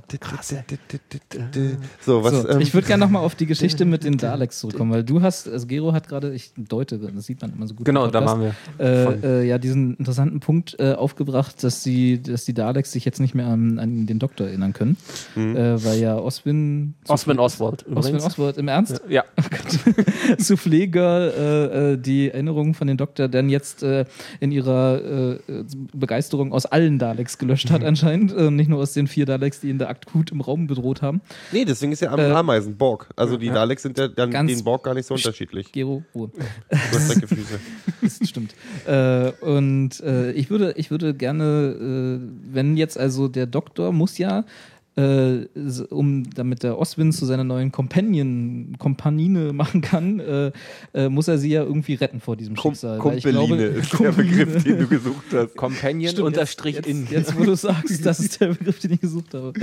So, was. so, ähm, ich würde gerne nochmal auf die *laughs* Geschichte mit den Daleks zurückkommen, weil du hast, also Gero hat gerade, ich deute, das sieht man immer so gut. Genau, da waren wir. Äh, äh, ja, diesen interessanten Punkt äh, aufgebracht, dass, sie, dass die Daleks sich jetzt nicht mehr an, an den Doktor erinnern können, äh, weil ja Oswin. Osman Oswald übrigens. Oswald, im Ernst? Ja, *laughs* Soufflé-Girl *laughs* äh, äh, die Erinnerungen von den Doktor dann jetzt äh, in ihrer äh, Begeisterung aus allen Daleks gelöscht hat anscheinend. Äh, nicht nur aus den vier Daleks, die ihn da akut im Raum bedroht haben. nee, deswegen ist ja am Äh, Ameisen, Borg. Also die Daleks sind ja dann Ganz- den Borg gar nicht so unterschiedlich. Gero, Ruhe. *laughs* Du hast dicke Füße. Das stimmt. Äh, und äh, ich würde, ich würde gerne, äh, wenn jetzt also der Doktor muss ja, äh, um damit der Oswin zu seiner neuen Companion, Kompanine *laughs* machen kann, äh, äh, muss er sie ja irgendwie retten vor diesem Kom Schicksal. Glaube- *laughs* ist der Begriff, den du *laughs* gesucht hast. Companion Stimmt, unterstrich jetzt, in. Jetzt, jetzt, wo du sagst, das ist der Begriff, den ich gesucht habe.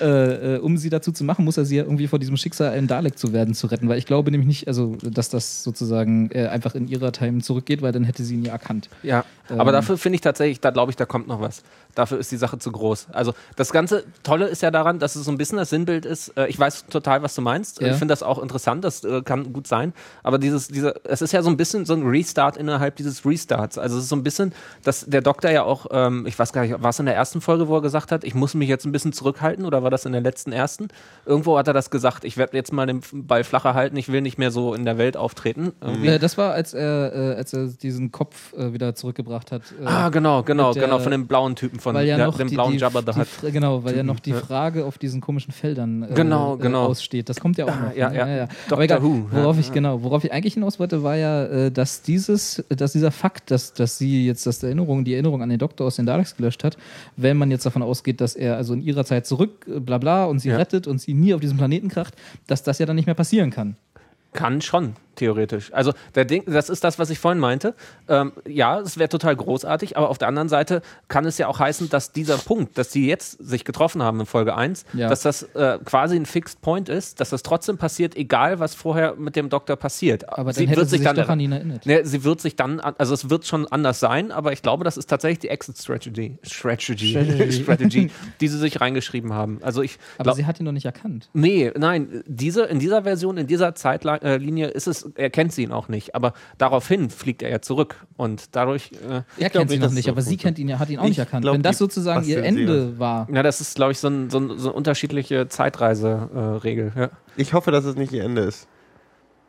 Äh, äh, um sie dazu zu machen, muss er sie ja irgendwie vor diesem Schicksal, ein Dalek zu werden, zu retten. Weil ich glaube nämlich nicht, also, dass das sozusagen äh, einfach in ihrer Time zurückgeht, weil dann hätte sie ihn ja erkannt. Ja, aber Ähm. dafür finde ich tatsächlich, da glaube ich, da kommt noch was. Dafür ist die Sache zu groß. Also das ganze Tolle ist ja daran, dass es so ein bisschen das Sinnbild ist. Äh, ich weiß total, was du meinst. Ja. Ich finde das auch interessant, das äh, kann gut sein. Aber dieses, diese, es ist ja so ein bisschen so ein Restart innerhalb dieses Restarts. Also es ist so ein bisschen, dass der Doktor ja auch, ähm, ich weiß gar nicht, war es in der ersten Folge, wo er gesagt hat, ich muss mich jetzt ein bisschen zurückhalten oder war das in der letzten ersten? Irgendwo hat er das gesagt, ich werde jetzt mal den Ball flacher halten, ich will nicht mehr so in der Welt auftreten. Irgendwie. Äh, das war, als er, als er diesen Kopf wieder zurückgebracht hat. Ah, genau, genau, mit der- genau, von dem blauen Typen, von ja der, dem die, blauen die, Jabba da hat. Genau, weil ja noch die Ja. Frage auf diesen komischen Feldern äh, Genau, äh, genau. aussteht. Das kommt ja auch Ah, noch. ja, ne? ja. Aber Doctor egal, worauf ja. ich genau, worauf ich eigentlich hinaus wollte, war ja, äh, dass dieses, dass dieser Fakt, dass, dass sie jetzt das Erinnerung, die Erinnerung an den Doktor aus den Daleks gelöscht hat, wenn man jetzt davon ausgeht, dass er also in ihrer Zeit zurück, äh, bla bla, und sie Ja. rettet und sie nie auf diesem Planeten kracht, dass das ja dann nicht mehr passieren kann. Kann schon, theoretisch. Also der Ding, das ist das, was ich vorhin meinte. Ähm, ja, es wäre total großartig, aber auf der anderen Seite kann es ja auch heißen, dass dieser Punkt, dass die jetzt sich getroffen haben in Folge 1, Ja. dass das äh, quasi ein Fixed Point ist, dass das trotzdem passiert, egal was vorher mit dem Doktor passiert. Aber dann hätte sie sich doch an ihn erinnert. Ne, sie wird sich dann, an- also es wird schon anders sein, aber ich glaube, das ist tatsächlich die Exit Strategy, Strategy, Strategy. *laughs* Strategy *laughs* die sie sich reingeschrieben haben. Also ich Aber glaub- sie hat ihn doch nicht erkannt. Nee, nein, diese, in dieser Version, in dieser Zeitlinie ist es, er kennt sie ihn auch nicht, aber daraufhin fliegt er ja zurück und dadurch, äh, Er kennt sie nicht, noch nicht, so aber sie kennt ihn ja, hat ihn auch Ich nicht erkannt. glaub, Wenn das sozusagen ihr basteln sie Ende war. ja, das ist, glaube ich, so, ein, so, ein, so eine unterschiedliche Zeitreise-Regel. ja. Ich hoffe, dass es nicht ihr Ende ist.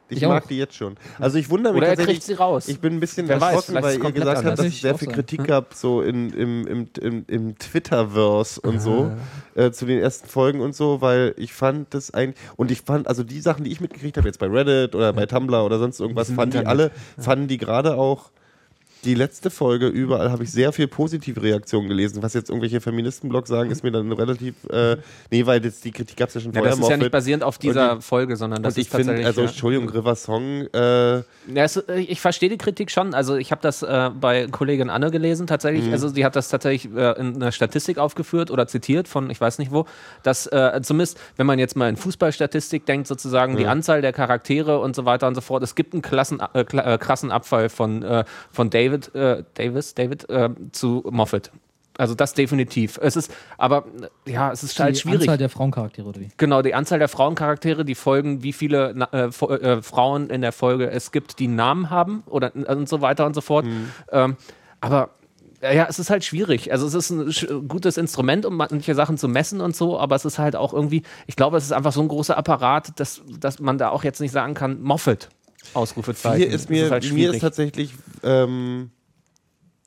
Ich, Ich mag auch. die jetzt schon. Also ich wundere mich Oder er tatsächlich. kriegt sie raus. Ich bin ein bisschen Wer weiß, erschrocken, ist weil ihr gesagt habt, dass es sehr viel Kritik gab, so in, im, im, im, im Twitterverse und so, äh, zu den ersten Folgen und so, weil ich fand das ein und ich fand, also die Sachen, die ich mitgekriegt habe, jetzt bei Reddit oder bei Tumblr oder sonst irgendwas, fanden die alle, fanden die gerade auch die letzte Folge überall habe ich sehr viel positive Reaktionen gelesen. Was jetzt irgendwelche Feministenblogs sagen, ist mir dann relativ. Äh, nee, weil jetzt die Kritik gab es ja schon Ja, vorher. das ist ja nicht basierend auf dieser Und Folge, sondern das ich ist tatsächlich. finde, also ja. Entschuldigung, River Song, äh, Ja, es, äh, ich verstehe die Kritik schon. Also ich habe das äh, bei Kollegin Anne gelesen tatsächlich. Mhm. Also sie hat das tatsächlich äh, in einer Statistik aufgeführt oder zitiert von ich weiß nicht wo, dass äh, zumindest, wenn man jetzt mal in Fußballstatistik denkt, sozusagen die Anzahl der Charaktere und so weiter und so fort, es gibt einen klassen, äh, krassen Abfall von, von David, äh, Davis, David äh, zu Moffat. Also das definitiv. Es ist, aber ja, es ist halt die schwierig. Anzahl der Frauencharaktere oder wie? Genau, die Anzahl der Frauencharaktere, die folgen, wie viele äh, äh, Frauen in der Folge es gibt, die einen Namen haben oder und so weiter und so fort. Ähm, aber ja, es ist halt schwierig. Also es ist ein gutes Instrument, um manche Sachen zu messen und so, aber es ist halt auch irgendwie, ich glaube, es ist einfach so ein großer Apparat, dass, dass man da auch jetzt nicht sagen kann, Moffat. Ausrufezeichen. Hier ist mir, halt mir ist tatsächlich, ähm,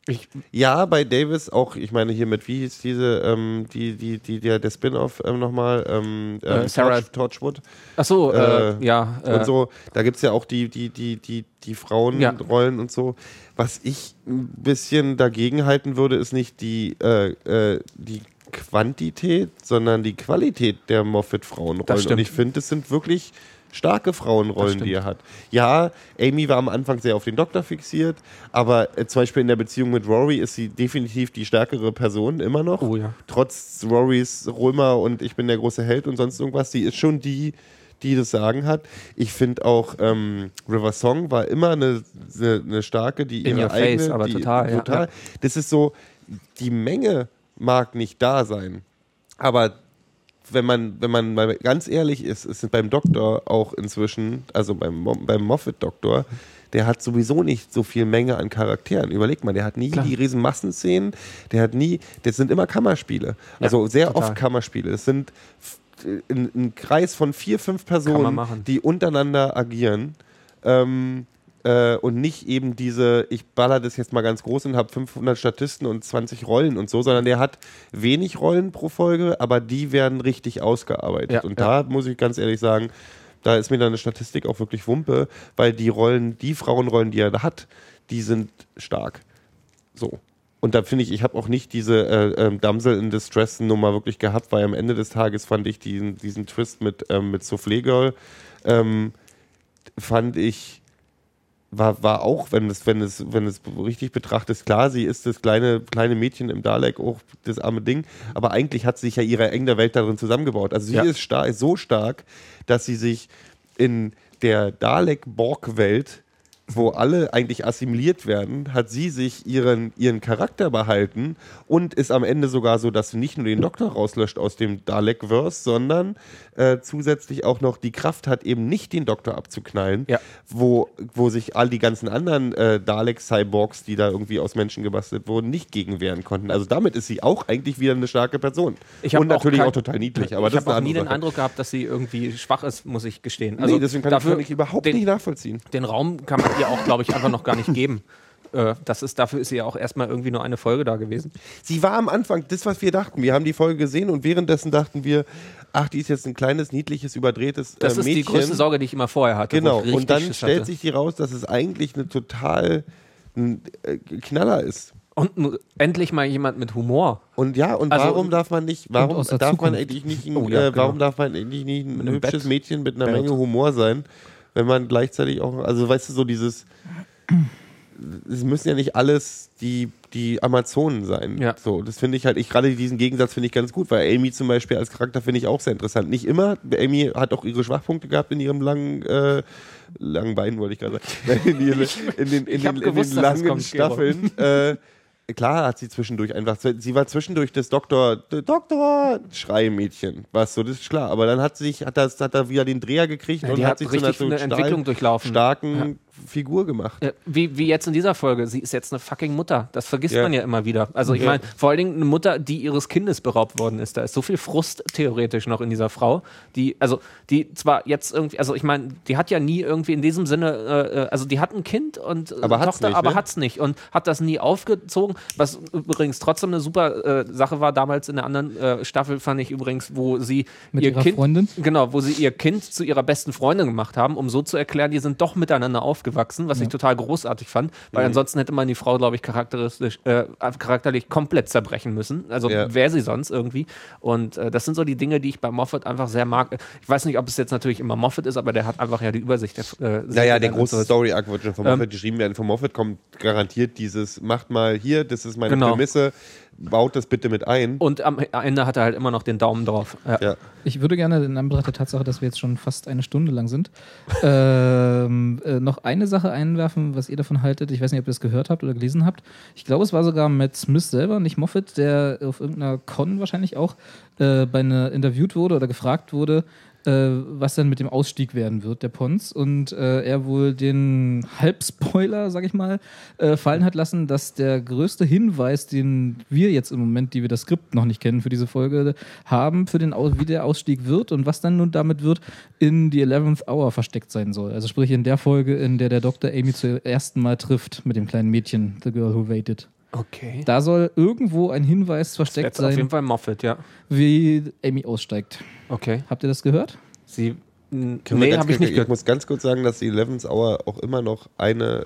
Ich- ja, bei Davis auch, ich meine hier mit, wie hieß diese, ähm, die, die, die, der, der Spin-off ähm, nochmal, ähm, ähm, Äh, Sarah- Torch, Torchwood Ach so, äh, Äh, ja. Äh, und so, da gibt es ja auch die, die, die, die, die Frauenrollen und so. Was ich ein bisschen dagegen halten würde, ist nicht die, äh, äh, die Quantität, sondern die Qualität der Moffat-Frauenrollen. Und ich finde, es sind wirklich starke Frauenrollen, die er hat. Ja, Amy war am Anfang sehr auf den Doktor fixiert, aber äh, zum Beispiel in der Beziehung mit Rory ist sie definitiv die stärkere Person immer noch. Oh ja. Trotz Rorys Römer und ich bin der große Held und sonst irgendwas. Sie ist schon die, die das Sagen hat. Ich finde auch, ähm, River Song war immer eine, eine, eine starke, die In ihre your face, eigene, aber die, total, total. ja. Das ist so, die Menge mag nicht da sein, aber wenn man, wenn man mal ganz ehrlich ist, ist beim Doktor auch inzwischen, also beim, beim Moffat-Doktor, der hat sowieso nicht so viel Menge an Charakteren. Überleg mal, der hat nie die riesen Massenszenen, der hat nie, das sind immer Kammerspiele. Also sehr total. oft Kammerspiele. Es sind f- ein, ein Kreis von vier, fünf Personen, die untereinander agieren. Ähm, äh, und nicht eben diese, ich baller das jetzt mal ganz groß und habe 500 Statisten und 20 Rollen und so, sondern der hat wenig Rollen pro Folge, aber die werden richtig ausgearbeitet. Ja, und ja. da muss ich ganz ehrlich sagen, da ist mir dann eine Statistik auch wirklich Wumpe, weil die Rollen, die Frauenrollen, die er da hat, die sind stark. So. Und da finde ich, ich habe auch nicht diese äh, ähm, Damsel in Distress Nummer wirklich gehabt, weil am Ende des Tages fand ich diesen, diesen Twist mit, ähm, mit Soufflé Girl, ähm, fand ich, war, war auch, wenn es, wenn es, wenn es richtig betrachtet, klar, sie ist das kleine, kleine Mädchen im Dalek, auch das arme Ding, aber eigentlich hat sie sich ja ihre enge Welt darin zusammengebaut. Also sie Ja. ist star ist so stark, dass sie sich in der Dalek-Borg-Welt, wo alle eigentlich assimiliert werden, hat sie sich ihren, ihren Charakter behalten und ist am Ende sogar so, dass sie nicht nur den Doktor rauslöscht aus dem Dalek-Verse, sondern äh, zusätzlich auch noch die Kraft hat, eben nicht den Doktor abzuknallen, Ja. wo, wo sich all die ganzen anderen äh, Dalek-Cyborgs, die da irgendwie aus Menschen gebastelt wurden, nicht gegen wehren konnten. Also damit ist sie auch eigentlich wieder eine starke Person. Ich und natürlich kein- auch, total niedlich, aber ich habe auch nie andere den Sache. Eindruck gehabt, dass sie irgendwie schwach ist, muss ich gestehen. nee, deswegen kann, ich, kann ich überhaupt den, nicht nachvollziehen. den Raum kann man ihr auch, glaube ich, einfach noch gar nicht geben. Äh, das ist, dafür ist sie ja auch erstmal irgendwie nur eine Folge da gewesen. Sie war am Anfang das, was wir dachten. Wir haben die Folge gesehen und währenddessen dachten wir, ach, die ist jetzt ein kleines, niedliches, überdrehtes Das äh, ist Mädchen. die größte Sorge, die ich immer vorher hatte. wo Genau. Und dann Schiss stellt hatte. sich die raus, dass es eigentlich eine total ein, äh, Knaller ist. Und n- endlich mal jemand mit Humor. Und ja, und Also- warum darf man nicht, warum aus der darf man Zukunft. eigentlich nicht, ein, Oh ja, äh, warum genau. darf man eigentlich nicht ein einem hübsches Bett. Mädchen mit einer Bett. Menge Humor sein, wenn man gleichzeitig auch, also weißt du, so dieses, es müssen ja nicht alles die, die Amazonen sein. Ja. So, das finde ich halt, ich gerade diesen Gegensatz finde ich ganz gut, weil Amy zum Beispiel als Charakter finde ich auch sehr interessant. Nicht immer, Amy hat auch ihre Schwachpunkte gehabt in ihrem langen, äh, langen Bein, wollte ich gerade sagen. *laughs* In, ihre, in den, in Ich den, in gewusst, den langen. Staffeln. *laughs* Äh, Klar hat sie zwischendurch einfach, sie war zwischendurch das Doktor, Doktor, Schreimädchen, was so, das ist klar. Aber dann hat sie sich, hat das, hat er wieder den Dreher gekriegt Ja, und hat hat sich zu einer eine so Entwicklung durchlaufen. starken Figur gemacht. Äh, Wie, wie jetzt in dieser Folge. Sie ist jetzt eine fucking Mutter. Das vergisst Ja. man ja immer wieder. Also ich Ja. meine, vor allen Dingen eine Mutter, die ihres Kindes beraubt worden ist. Da ist so viel Frust theoretisch noch in dieser Frau, die, also die zwar jetzt irgendwie, also ich meine, die hat ja nie irgendwie in diesem Sinne, äh, äh, also die hat ein Kind und äh, Aber hat's Tochter, nicht, aber ne? hat's nicht und hat das nie aufgezogen, was übrigens trotzdem eine super äh, Sache war. Damals in der anderen äh, Staffel fand ich übrigens, wo sie Mit ihr ihrer Kind, Freundin? Genau, wo sie ihr Kind zu ihrer besten Freundin gemacht haben, um so zu erklären, die sind doch miteinander aufgewachsen, was ich total großartig fand, weil ansonsten hätte man die Frau, glaube ich, charakteristisch, äh, charakterlich komplett zerbrechen müssen. Also Ja. wäre sie sonst irgendwie. Und äh, das sind so die Dinge, die ich bei Moffat einfach sehr mag. Ich weiß nicht, ob es jetzt natürlich immer Moffat ist, aber der hat einfach ja die Übersicht. Der, äh, Naja, der große. Story-Arc wird schon von Ähm, Moffat geschrieben werden. Von Moffat kommt garantiert dieses, macht mal hier, das ist meine Genau. Prämisse, baut das bitte mit ein. Und am Ende hat er halt immer noch den Daumen drauf. Ja. Ja. Ich würde gerne in Anbetracht der Tatsache, dass wir jetzt schon fast eine Stunde lang sind, *laughs* ähm, äh, noch eine Sache einwerfen, was ihr davon haltet. Ich weiß nicht, ob ihr das gehört habt oder gelesen habt. Ich glaube, es war sogar Matt Smith selber, nicht Moffat, der auf irgendeiner Con wahrscheinlich auch äh, bei einer interviewt wurde oder gefragt wurde, äh, was dann mit dem Ausstieg werden wird, der Pons. Und äh, er wohl den Halbspoiler, sag ich mal, äh, fallen hat lassen, dass der größte Hinweis, den wir jetzt im Moment, die wir das Skript noch nicht kennen für diese Folge, haben, für den wie der Ausstieg wird und was dann nun damit wird, in die 11th Hour versteckt sein soll. Also sprich in der Folge, in der der Doktor Amy zum ersten Mal trifft mit dem kleinen Mädchen, The Girl Who Waited. Okay. Da soll irgendwo ein Hinweis versteckt Jetzt auf jeden sein, Fall Moffat, ja. wie Amy aussteigt. Okay. Habt ihr das gehört? Sie. Nee, habe ich nicht Ich gehört. muss ganz kurz sagen, dass die 11th Hour auch immer noch eine,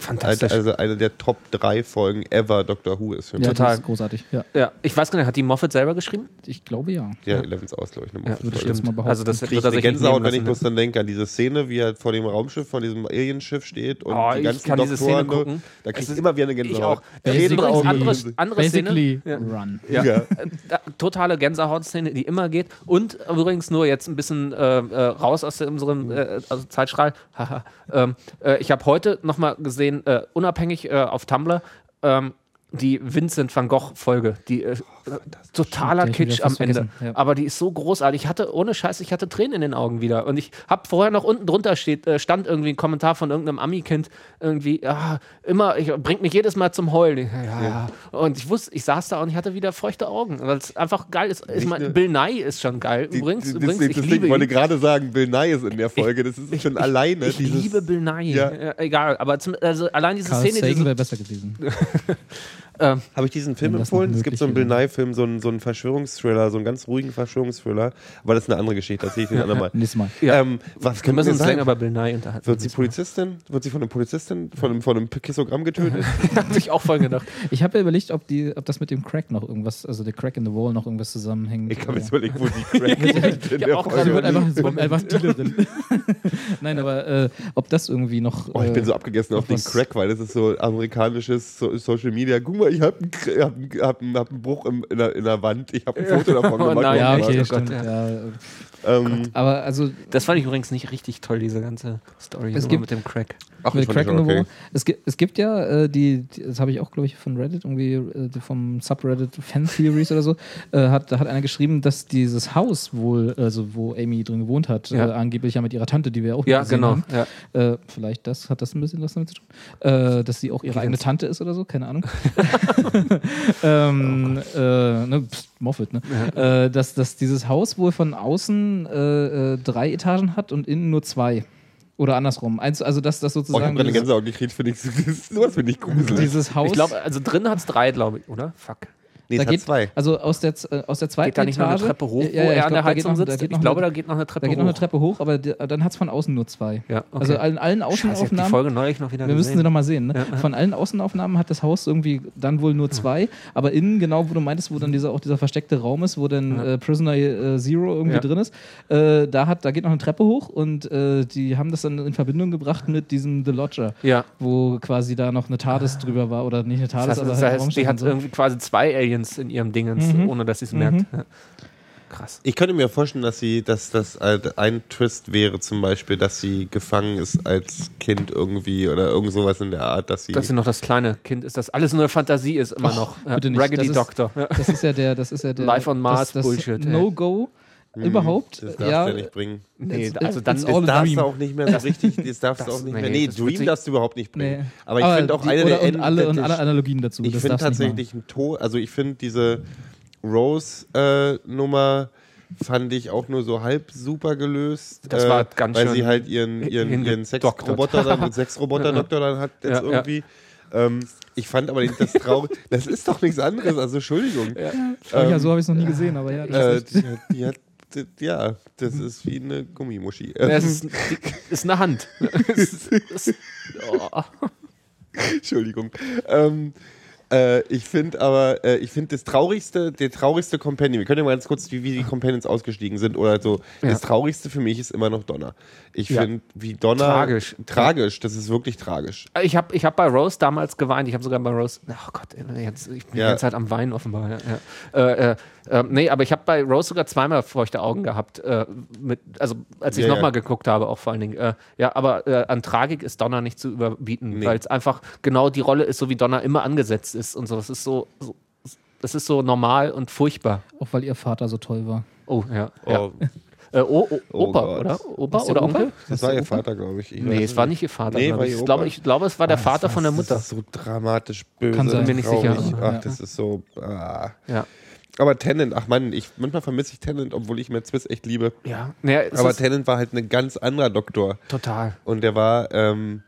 also eine der Top 3 Folgen ever Doctor Who ist für mich. Ja, Total. das ist großartig. Ja, Ja, ich weiß gar nicht, hat die Moffat selber geschrieben? ich glaube ja. Ja, 11th Hour ist, glaube ich, eine Ja, Moffat-Folge. würde ich jetzt mal behaupten. Also das ich er eine Gänsehaut, wenn ich bloß dann denke an diese Szene, wie er vor dem Raumschiff, vor diesem Alienschiff steht und Oh, die ich ganzen kann diese Szene Doktoren, gucken. da kriege Es ich immer wieder eine Ich Gänsehaut. auch. Tränen Übrigens, Augen. andere, andere Basically Szene. Ja. run. Ja. Ja. Totale Gänsehautszene, die immer geht. Und übrigens nur jetzt ein bisschen äh, äh, raus aus unserem äh, also Zeitstrahl. *laughs* Ähm, äh, ich habe heute nochmal gesehen, äh, unabhängig äh, auf Tumblr, ähm, die Vincent van Gogh Folge, die äh, totaler Die ich Kitsch am Ende. ja. Aber die ist so großartig. Ich hatte, ohne Scheiß, ich hatte Tränen in den Augen wieder. Und ich habe vorher noch unten drunter steht, äh, stand irgendwie ein Kommentar von irgendeinem Ami-Kind, irgendwie, ja, immer, ich, bringt mich jedes Mal zum Heulen. Ich, Ja, ja. Und ich wusste, ich saß da und ich hatte wieder feuchte Augen. Weil es einfach geil ist. Ich meine, ne- Bill Nye ist schon geil. Die, übrigens, die, übrigens das, ich liebe ich wollte ihn. gerade sagen, Bill Nye ist in der Folge. Das ist schon alleine. Ich liebe Bill Nye. Ja, egal, aber zum, also allein diese Carl Szene, Sagan diese, wäre besser gewesen. *laughs* ähm, Habe ich diesen Film empfohlen? Es gibt so einen Bill. Nye-Film, so einen, so einen Verschwörungsthriller, so einen ganz ruhigen Verschwörungsthriller. Aber das ist eine andere Geschichte, das sehe ich ein *laughs* andermal. Nächstes Mal. Ja. Ähm, was können wir uns länger sagen? über Bill Nye unterhalten. Wird sie Polizistin? Wird sie von einem Polizistin, von einem, von einem Kissogramm getötet? *laughs* Habe ich auch voll gedacht. Ich habe ja überlegt, ob, die, ob das mit dem Crack noch irgendwas, also der Crack in the Wall noch irgendwas zusammenhängt. Ich kann mir jetzt überlegen, wo sie *laughs* crack ist in der auch Sie wird einfach, wird einfach Dealerin. Nein, aber äh, ob das irgendwie noch. Oh, ich bin äh, so abgegessen auf den Crack, weil das ist so amerikanisches so Social Media. Guck mal, ich habe einen, hab einen, hab einen, Bruch im, in, der, in der Wand. Ich habe ein Foto davon *laughs* Oh gemacht. nein, Ja, Oh okay, Gott, stimmt. ja. Ja. äh, Ähm, Aber also Das fand ich übrigens nicht richtig toll, diese ganze Story Es gibt- mit dem Crack. ach, mit Crack okay. Es gibt, es gibt ja äh, die, die, das habe ich auch, glaube ich, von Reddit, irgendwie äh, vom Subreddit Fan Theories oder so, *laughs* äh, hat, da hat einer geschrieben, dass dieses Haus wohl, also wo Amy drin gewohnt hat, Ja. äh, angeblich ja mit ihrer Tante, die wir auch Ja, gesehen genau. haben, Ja. Äh, vielleicht das, hat das ein bisschen was damit zu tun. Äh, dass sie auch ihre eigene Tante ist oder so, keine Ahnung. *laughs* *laughs* ähm, äh, ne, pst, Moffat, ne? Äh, dass, dass dieses Haus wohl von außen äh, äh, drei Etagen hat und innen nur zwei. Oder andersrum. Eins, also dass das Oh, ich sozusagen gerade Gänsehaut gekriegt, finde ich. *laughs* Sowas finde ich gruselig. dieses Haus. Ich glaube, also drin hat es drei, glaube ich, oder? Fuck. Nee, da es hat geht, zwei. Also aus der, äh, aus der zweiten Geht da nicht noch Etage. eine Treppe hoch, Ja, ja, wo ich er an glaub, der da geht Heizung noch- sitzt? noch Ich glaube, eine- da geht noch eine Treppe Da geht hoch. noch eine Treppe hoch, aber dann hat es von außen nur zwei. Ja, okay. Also in allen Scheiße, ich hab die Außenaufnahmen. Folge neulich noch wieder Wir müssen sie gesehen. noch mal sehen. Ne? Ja, ja. Von allen Außenaufnahmen hat das Haus irgendwie dann wohl nur zwei, aber innen, genau wo du meintest, wo dann dieser, auch dieser versteckte Raum ist, wo dann Ja. äh, Prisoner äh, Zero irgendwie Ja. drin ist, äh, da, hat, da geht noch eine Treppe hoch und äh, die haben das dann in Verbindung gebracht mit diesem The Lodger, Ja. wo quasi da noch eine TARDIS drüber war oder nicht eine Das TARDIS, heißt, aber das halt ein heißt die hat so. irgendwie quasi zwei Aliens in ihrem Dingens, Mhm. ohne dass sie es Mhm. merkt. Ja. Krass. Ich könnte mir vorstellen, dass sie, dass das halt ein Twist wäre, zum Beispiel, dass sie gefangen ist als Kind irgendwie oder irgend sowas in der Art, dass sie. Dass sie noch das kleine Kind ist, das alles nur eine Fantasie ist, immer noch. Ja. Raggedy Doctor. Ja. Das ist ja der, das ist ja der Life on Mars das, das Bullshit, ey. Hm, überhaupt. Das darfst ja, du ja nicht bringen. Nee, It's- also dann Das darfst du auch nicht mehr so richtig, das darfst du auch nicht nee, mehr. Nee, Dream darfst du überhaupt nicht bringen. Nee. Aber ich finde auch die, eine oder, der und alle, und alle Analogien dazu. Ich finde tatsächlich ein Tod, also ich finde diese Rose-Nummer fand ich auch nur so halb super gelöst. Das war ganz Weil schön sie halt ihren, ihren, ihren. Sexroboter dann, *laughs* Sexroboter-Doktor dann hat jetzt Ja, ja. irgendwie. Ähm, ich fand aber das traurig. Das ist doch nichts anderes, also Entschuldigung. Ja. machen. ja, ähm, so habe ich es noch nie gesehen, aber ja. Äh, Das ist die, hat- die hat, ja, das ist wie eine Gummimuschi. Es ist, ist eine Hand. *laughs* Es ist, oh. Entschuldigung. Ähm, Äh, ich finde aber, äh, ich finde das traurigste, der traurigste Companion, wir können ja mal ganz kurz, wie, wie die Companions ausgestiegen sind oder so. Ja. Das traurigste für mich ist immer noch Donner. Ich Ja. finde, wie Donner. Tragisch. Tragisch, das ist wirklich tragisch. Ich habe ich hab bei Rose damals geweint. Ich habe sogar bei Rose. Oh Gott, jetzt, ich bin Ja. die ganze Zeit am Weinen offenbar. Ja. Äh, äh, äh, nee, aber ich habe bei Rose sogar zweimal feuchte Augen gehabt. Äh, mit, also als ich Ja, nochmal geguckt habe, auch vor allen Dingen. Ja, aber an Tragik ist Donner nicht zu überbieten, Nee. weil es einfach genau die Rolle ist, so wie Donner immer angesetzt ist und so. Das ist so, so das ist so normal und furchtbar. Auch weil ihr Vater so toll war. Oh, ja. ja. Oh, Äh, o, o, Oh Opa, Gott. oder? Opa Ist der oder Opa? Onkel? das war ihr Vater, glaube ich. ich. Nee, es war nicht ihr Vater. Nee, glaub war ich. Ich, glaube, ich glaube, es war der Vater von der Mutter. Das ist so dramatisch böse. Kann sein. Bin mir nicht sicher. traurig. Ja. Ach, das ist so. Ah. Ja. Aber Tennant, ach Mann, ich, manchmal vermisse ich Tennant, obwohl ich Matt Smith echt liebe. Ja, naja, Aber ist Tennant war halt ein ganz anderer Doktor. total. Und der war, ähm,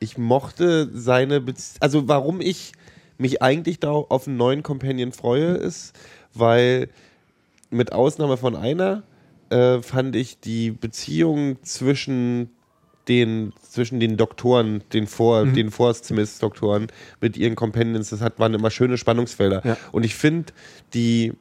ich mochte seine, Bezie also warum ich mich eigentlich da auf einen neuen Companion freue, ist, weil mit Ausnahme von einer äh, fand ich die Beziehung zwischen den, zwischen den Doktoren, den Vor, Mhm. den Forst-Smith-Doktoren mit ihren Companions, das hat, waren immer schöne Spannungsfelder. Ja. Und ich finde, die,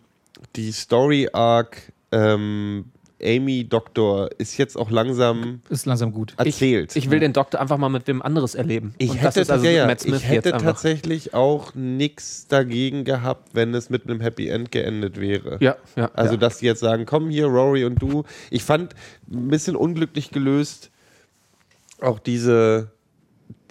die Story-Arc ähm, Amy Doktor ist jetzt auch langsam Ist langsam gut. erzählt. Ich will den Doktor einfach mal mit wem anderes erleben. Ich Und hätte, also ja, ja, Matt Smith ich hätte tatsächlich auch nichts dagegen gehabt, wenn es mit einem Happy End geendet wäre. Ja, ja. Also, ja. dass die jetzt sagen, komm hier, Rory und du. Ich fand ein bisschen unglücklich gelöst auch diese,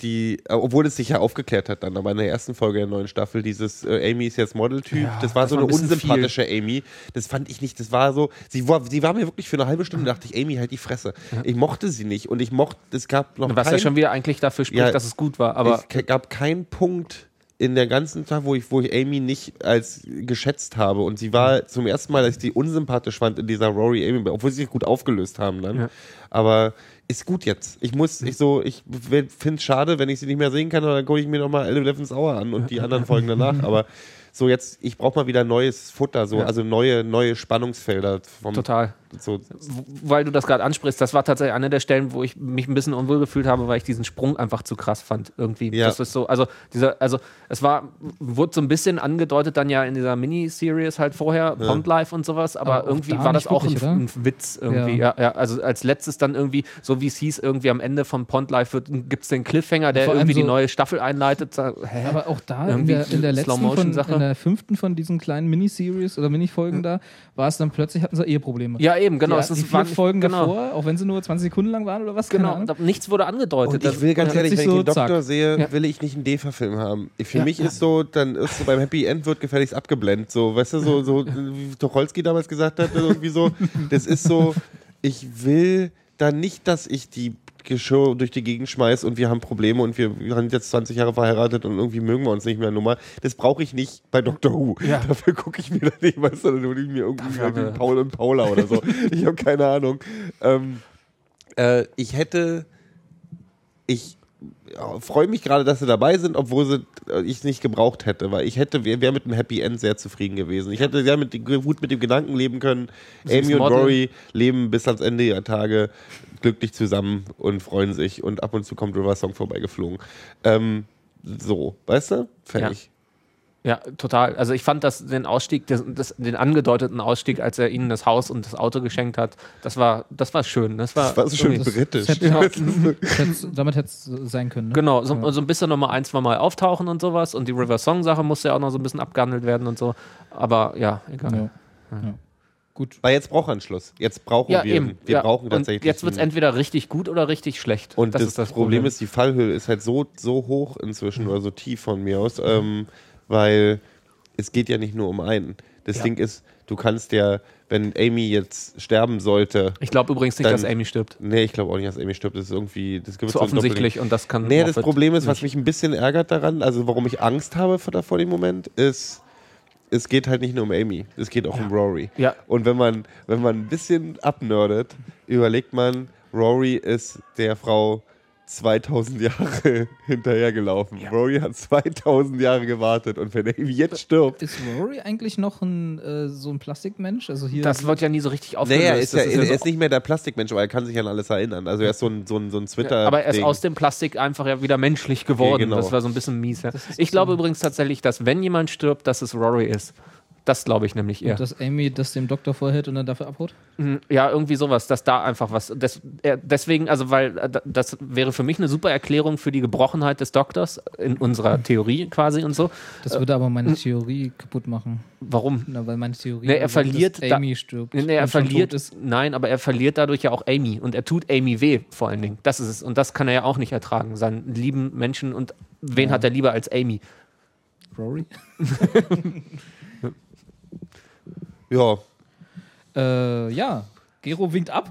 die, äh, obwohl es sich ja aufgeklärt hat dann, aber in der ersten Folge der neuen Staffel, dieses äh, Amy ist jetzt Modeltyp, Ja, das war das so war eine ein bisschen unsympathische Amy. Das fand ich nicht, das war so, sie war, sie war mir wirklich für eine halbe Stunde, dachte ich, Amy, halt die Fresse. Ich mochte sie nicht und ich mochte, es gab noch Was ja kein- schon wieder eigentlich dafür spricht, Ja, dass es gut war. Aber es gab keinen Punkt in der ganzen Tag, wo ich, wo ich Amy nicht als geschätzt habe. Und sie war zum ersten Mal, dass ich die unsympathisch fand in dieser Rory Amy, obwohl sie sich gut aufgelöst haben dann. Ja. Aber ist gut jetzt. Ich muss, ich so, ich finde es schade, wenn ich sie nicht mehr sehen kann, dann gucke ich mir nochmal Eleven's Hour an und die *laughs* anderen Folgen danach. Aber so jetzt, ich brauche mal wieder neues Futter, so, Ja. also neue, neue Spannungsfelder vom total. So, Weil du das gerade ansprichst, das war tatsächlich eine der Stellen, wo ich mich ein bisschen unwohl gefühlt habe, weil ich diesen Sprung einfach zu krass fand. Irgendwie. Ja. Das ist so, also dieser, also es war, wurde so ein bisschen angedeutet dann ja in dieser Miniseries halt vorher, Pond Life und sowas, aber, Aber irgendwie da war das auch ein, wirklich, oder? ein Witz irgendwie. Ja. Ja. Ja, Also als letztes dann irgendwie, so wie es hieß, irgendwie am Ende von Pond Life gibt es den Cliffhanger, der irgendwie die so- neue Staffel einleitet. Hä? Aber auch da in Irgendwie der, in der letzten von, in der fünften von diesen kleinen Miniseries oder Minifolgen da, war es dann plötzlich, hatten sie Eheprobleme. ja, eben, genau. die, es ist- die vier war- Folgen genau. davor, auch wenn sie nur 20 Sekunden lang waren oder was, Genau, nichts wurde angedeutet. Und Das- ich will ganz ja, ehrlich, wenn ich so, den Doktor zack. sehe, Ja. will ich nicht einen D-Verfilm haben. Für Ja. mich ist so, dann ist so beim Happy End wird gefälligst abgeblendet. So, weißt du, so, so wie Tucholsky damals gesagt hat, irgendwie so. Das ist so, ich will da nicht, dass ich die Geschirr durch die Gegend schmeiß und wir haben Probleme und wir, sind jetzt 20 Jahre verheiratet und irgendwie mögen wir uns nicht mehr Nummer. Das brauche ich nicht bei Dr. Who. Ja. Dafür gucke ich mir da nicht, weißt du, dann hole ich mir irgendwie, irgendwie Paul und Paula oder so. *laughs* ich habe keine Ahnung. Ähm, äh, ich hätte, ich ja, freue mich gerade, dass sie dabei sind, obwohl sie äh, ich es nicht gebraucht hätte, weil ich hätte wäre wär mit dem Happy End sehr zufrieden gewesen. Ich hätte sehr mit, dem- gut mit dem Gedanken leben können, Amy und. Rory leben bis ans Ende ihrer Tage glücklich zusammen und freuen sich und ab und zu kommt River Song vorbeigeflogen. Ähm, so, weißt du? Fertig. Ja, total. Also ich fand das, den Ausstieg, das, das, den angedeuteten Ausstieg, als er ihnen das Haus und das Auto geschenkt hat, das war, das war schön. Das war, Das war so schön britisch. Das das hätte, damit hätte es sein können. Ne? Genau, so, Ja. so ein bisschen nochmal ein, zwei Mal auftauchen und sowas. Und die River Song-Sache musste ja auch noch so ein bisschen abgehandelt werden und so. Aber ja, egal. Ja. Ja. Gut. Weil jetzt braucht er einen Schluss. Jetzt brauchen Ja, wir, eben. wir ja. brauchen tatsächlich. Und jetzt wird es entweder richtig gut oder richtig schlecht. Und das, Problem, ist, die Fallhöhe ist halt so, so hoch inzwischen Mhm. oder so tief von mir aus, ähm, weil es geht ja nicht nur um einen. Das Ja. Ding ist, du kannst ja, wenn Amy jetzt sterben sollte, Ich glaube übrigens nicht, Dann- dass Amy stirbt. nee, ich glaube auch nicht, dass Amy stirbt, das ist irgendwie, das gibt Zu so offensichtlich und das kann. Nee, das Moffat Problem ist, was mich ein bisschen ärgert daran, also warum ich Angst habe vor, vor dem Moment, ist, es geht halt nicht nur um Amy, es geht auch um Rory. Ja. Und wenn man, wenn man ein bisschen abnördet, überlegt man, Rory ist der Frau 2000 Jahre *laughs* hinterhergelaufen. Rory hat 2000 Jahre gewartet und wenn Amy jetzt stirbt. Ist Rory eigentlich noch ein, äh, so ein Plastikmensch? Also hier Das wird ja nie so richtig aufgelöst. Naja, er ist, ja, Das er so- ist nicht mehr der Plastikmensch, aber er kann sich an alles erinnern. Also er ist so ein, so ein, so ein Twitter. aber er ist aus dem Plastik einfach ja wieder menschlich geworden. Ja, genau. Das war so ein bisschen mies. Ja. ist Ich so- glaube übrigens tatsächlich, dass wenn jemand stirbt, dass es Rory ist. Das glaube ich nämlich eher. Und dass Amy das dem Doktor vorhält und dann dafür abhaut? Mhm, Ja, irgendwie sowas, dass da einfach was. Des, er, deswegen, also, weil äh, da- das wäre für mich eine super Erklärung für die Gebrochenheit des Doktors in unserer Theorie quasi und so. Das würde aber meine Theorie kaputt machen. Warum? Na, weil meine Theorie Nee, er ist, verliert dass da- Amy stirbt. Nee, er verliert. Nein, aber er verliert dadurch ja auch Amy und er tut Amy weh, vor allen Dingen. Das ist es. Und das kann er ja auch nicht ertragen, seinen lieben Menschen. Und wen Ja. hat er lieber als Amy? Rory? *laughs* Ja, Äh, ja. Gero winkt ab.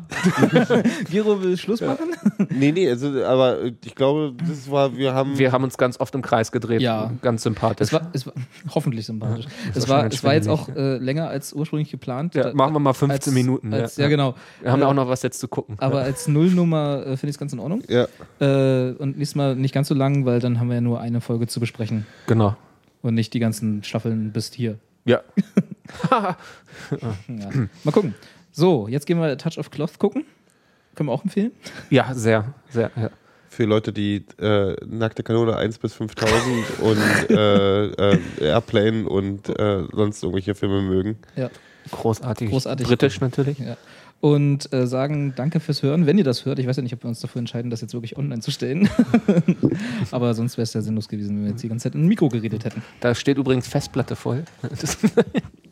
*laughs* Gero will Schluss machen. nee, nee, also, aber ich glaube, das war, wir haben. Wir haben uns ganz oft im Kreis gedreht. Ja. Ganz sympathisch. Es war, es war hoffentlich sympathisch. das es war es war jetzt auch äh, länger als ursprünglich geplant. ja, Da- machen wir mal 15 als, Minuten. Als, ja. ja. genau. Wir haben ja Äh, auch noch was jetzt zu gucken. Aber als Nullnummer äh, finde ich es ganz in Ordnung. ja, Äh, und nächstes Mal nicht ganz so lang, weil dann haben wir ja nur eine Folge zu besprechen. genau. Und nicht die ganzen Staffeln bis hier. Ja. *laughs* Ja. *laughs* Mal gucken. So, jetzt gehen wir Touch of Cloth gucken. Können wir auch empfehlen? Ja, sehr, sehr. Ja. für Leute, die äh, nackte Kanone 1 bis 5000 und äh, äh, Airplane und äh, sonst irgendwelche Filme mögen. Ja. Großartig. Großartig. Britisch natürlich. ja. Und äh, sagen danke fürs Hören, wenn ihr das hört. Ich weiß ja nicht, ob wir uns dafür entscheiden, das jetzt wirklich online zu stellen. *laughs* Aber sonst wäre es ja sinnlos gewesen, wenn wir jetzt die ganze Zeit in ein Mikro geredet hätten. Da steht übrigens Festplatte voll. *laughs*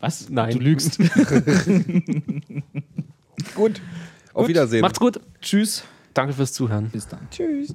Was? Nein. Du lügst. *laughs* Gut. Auf Wiedersehen. macht's gut. Tschüss. Danke fürs Zuhören. Bis dann. Tschüss.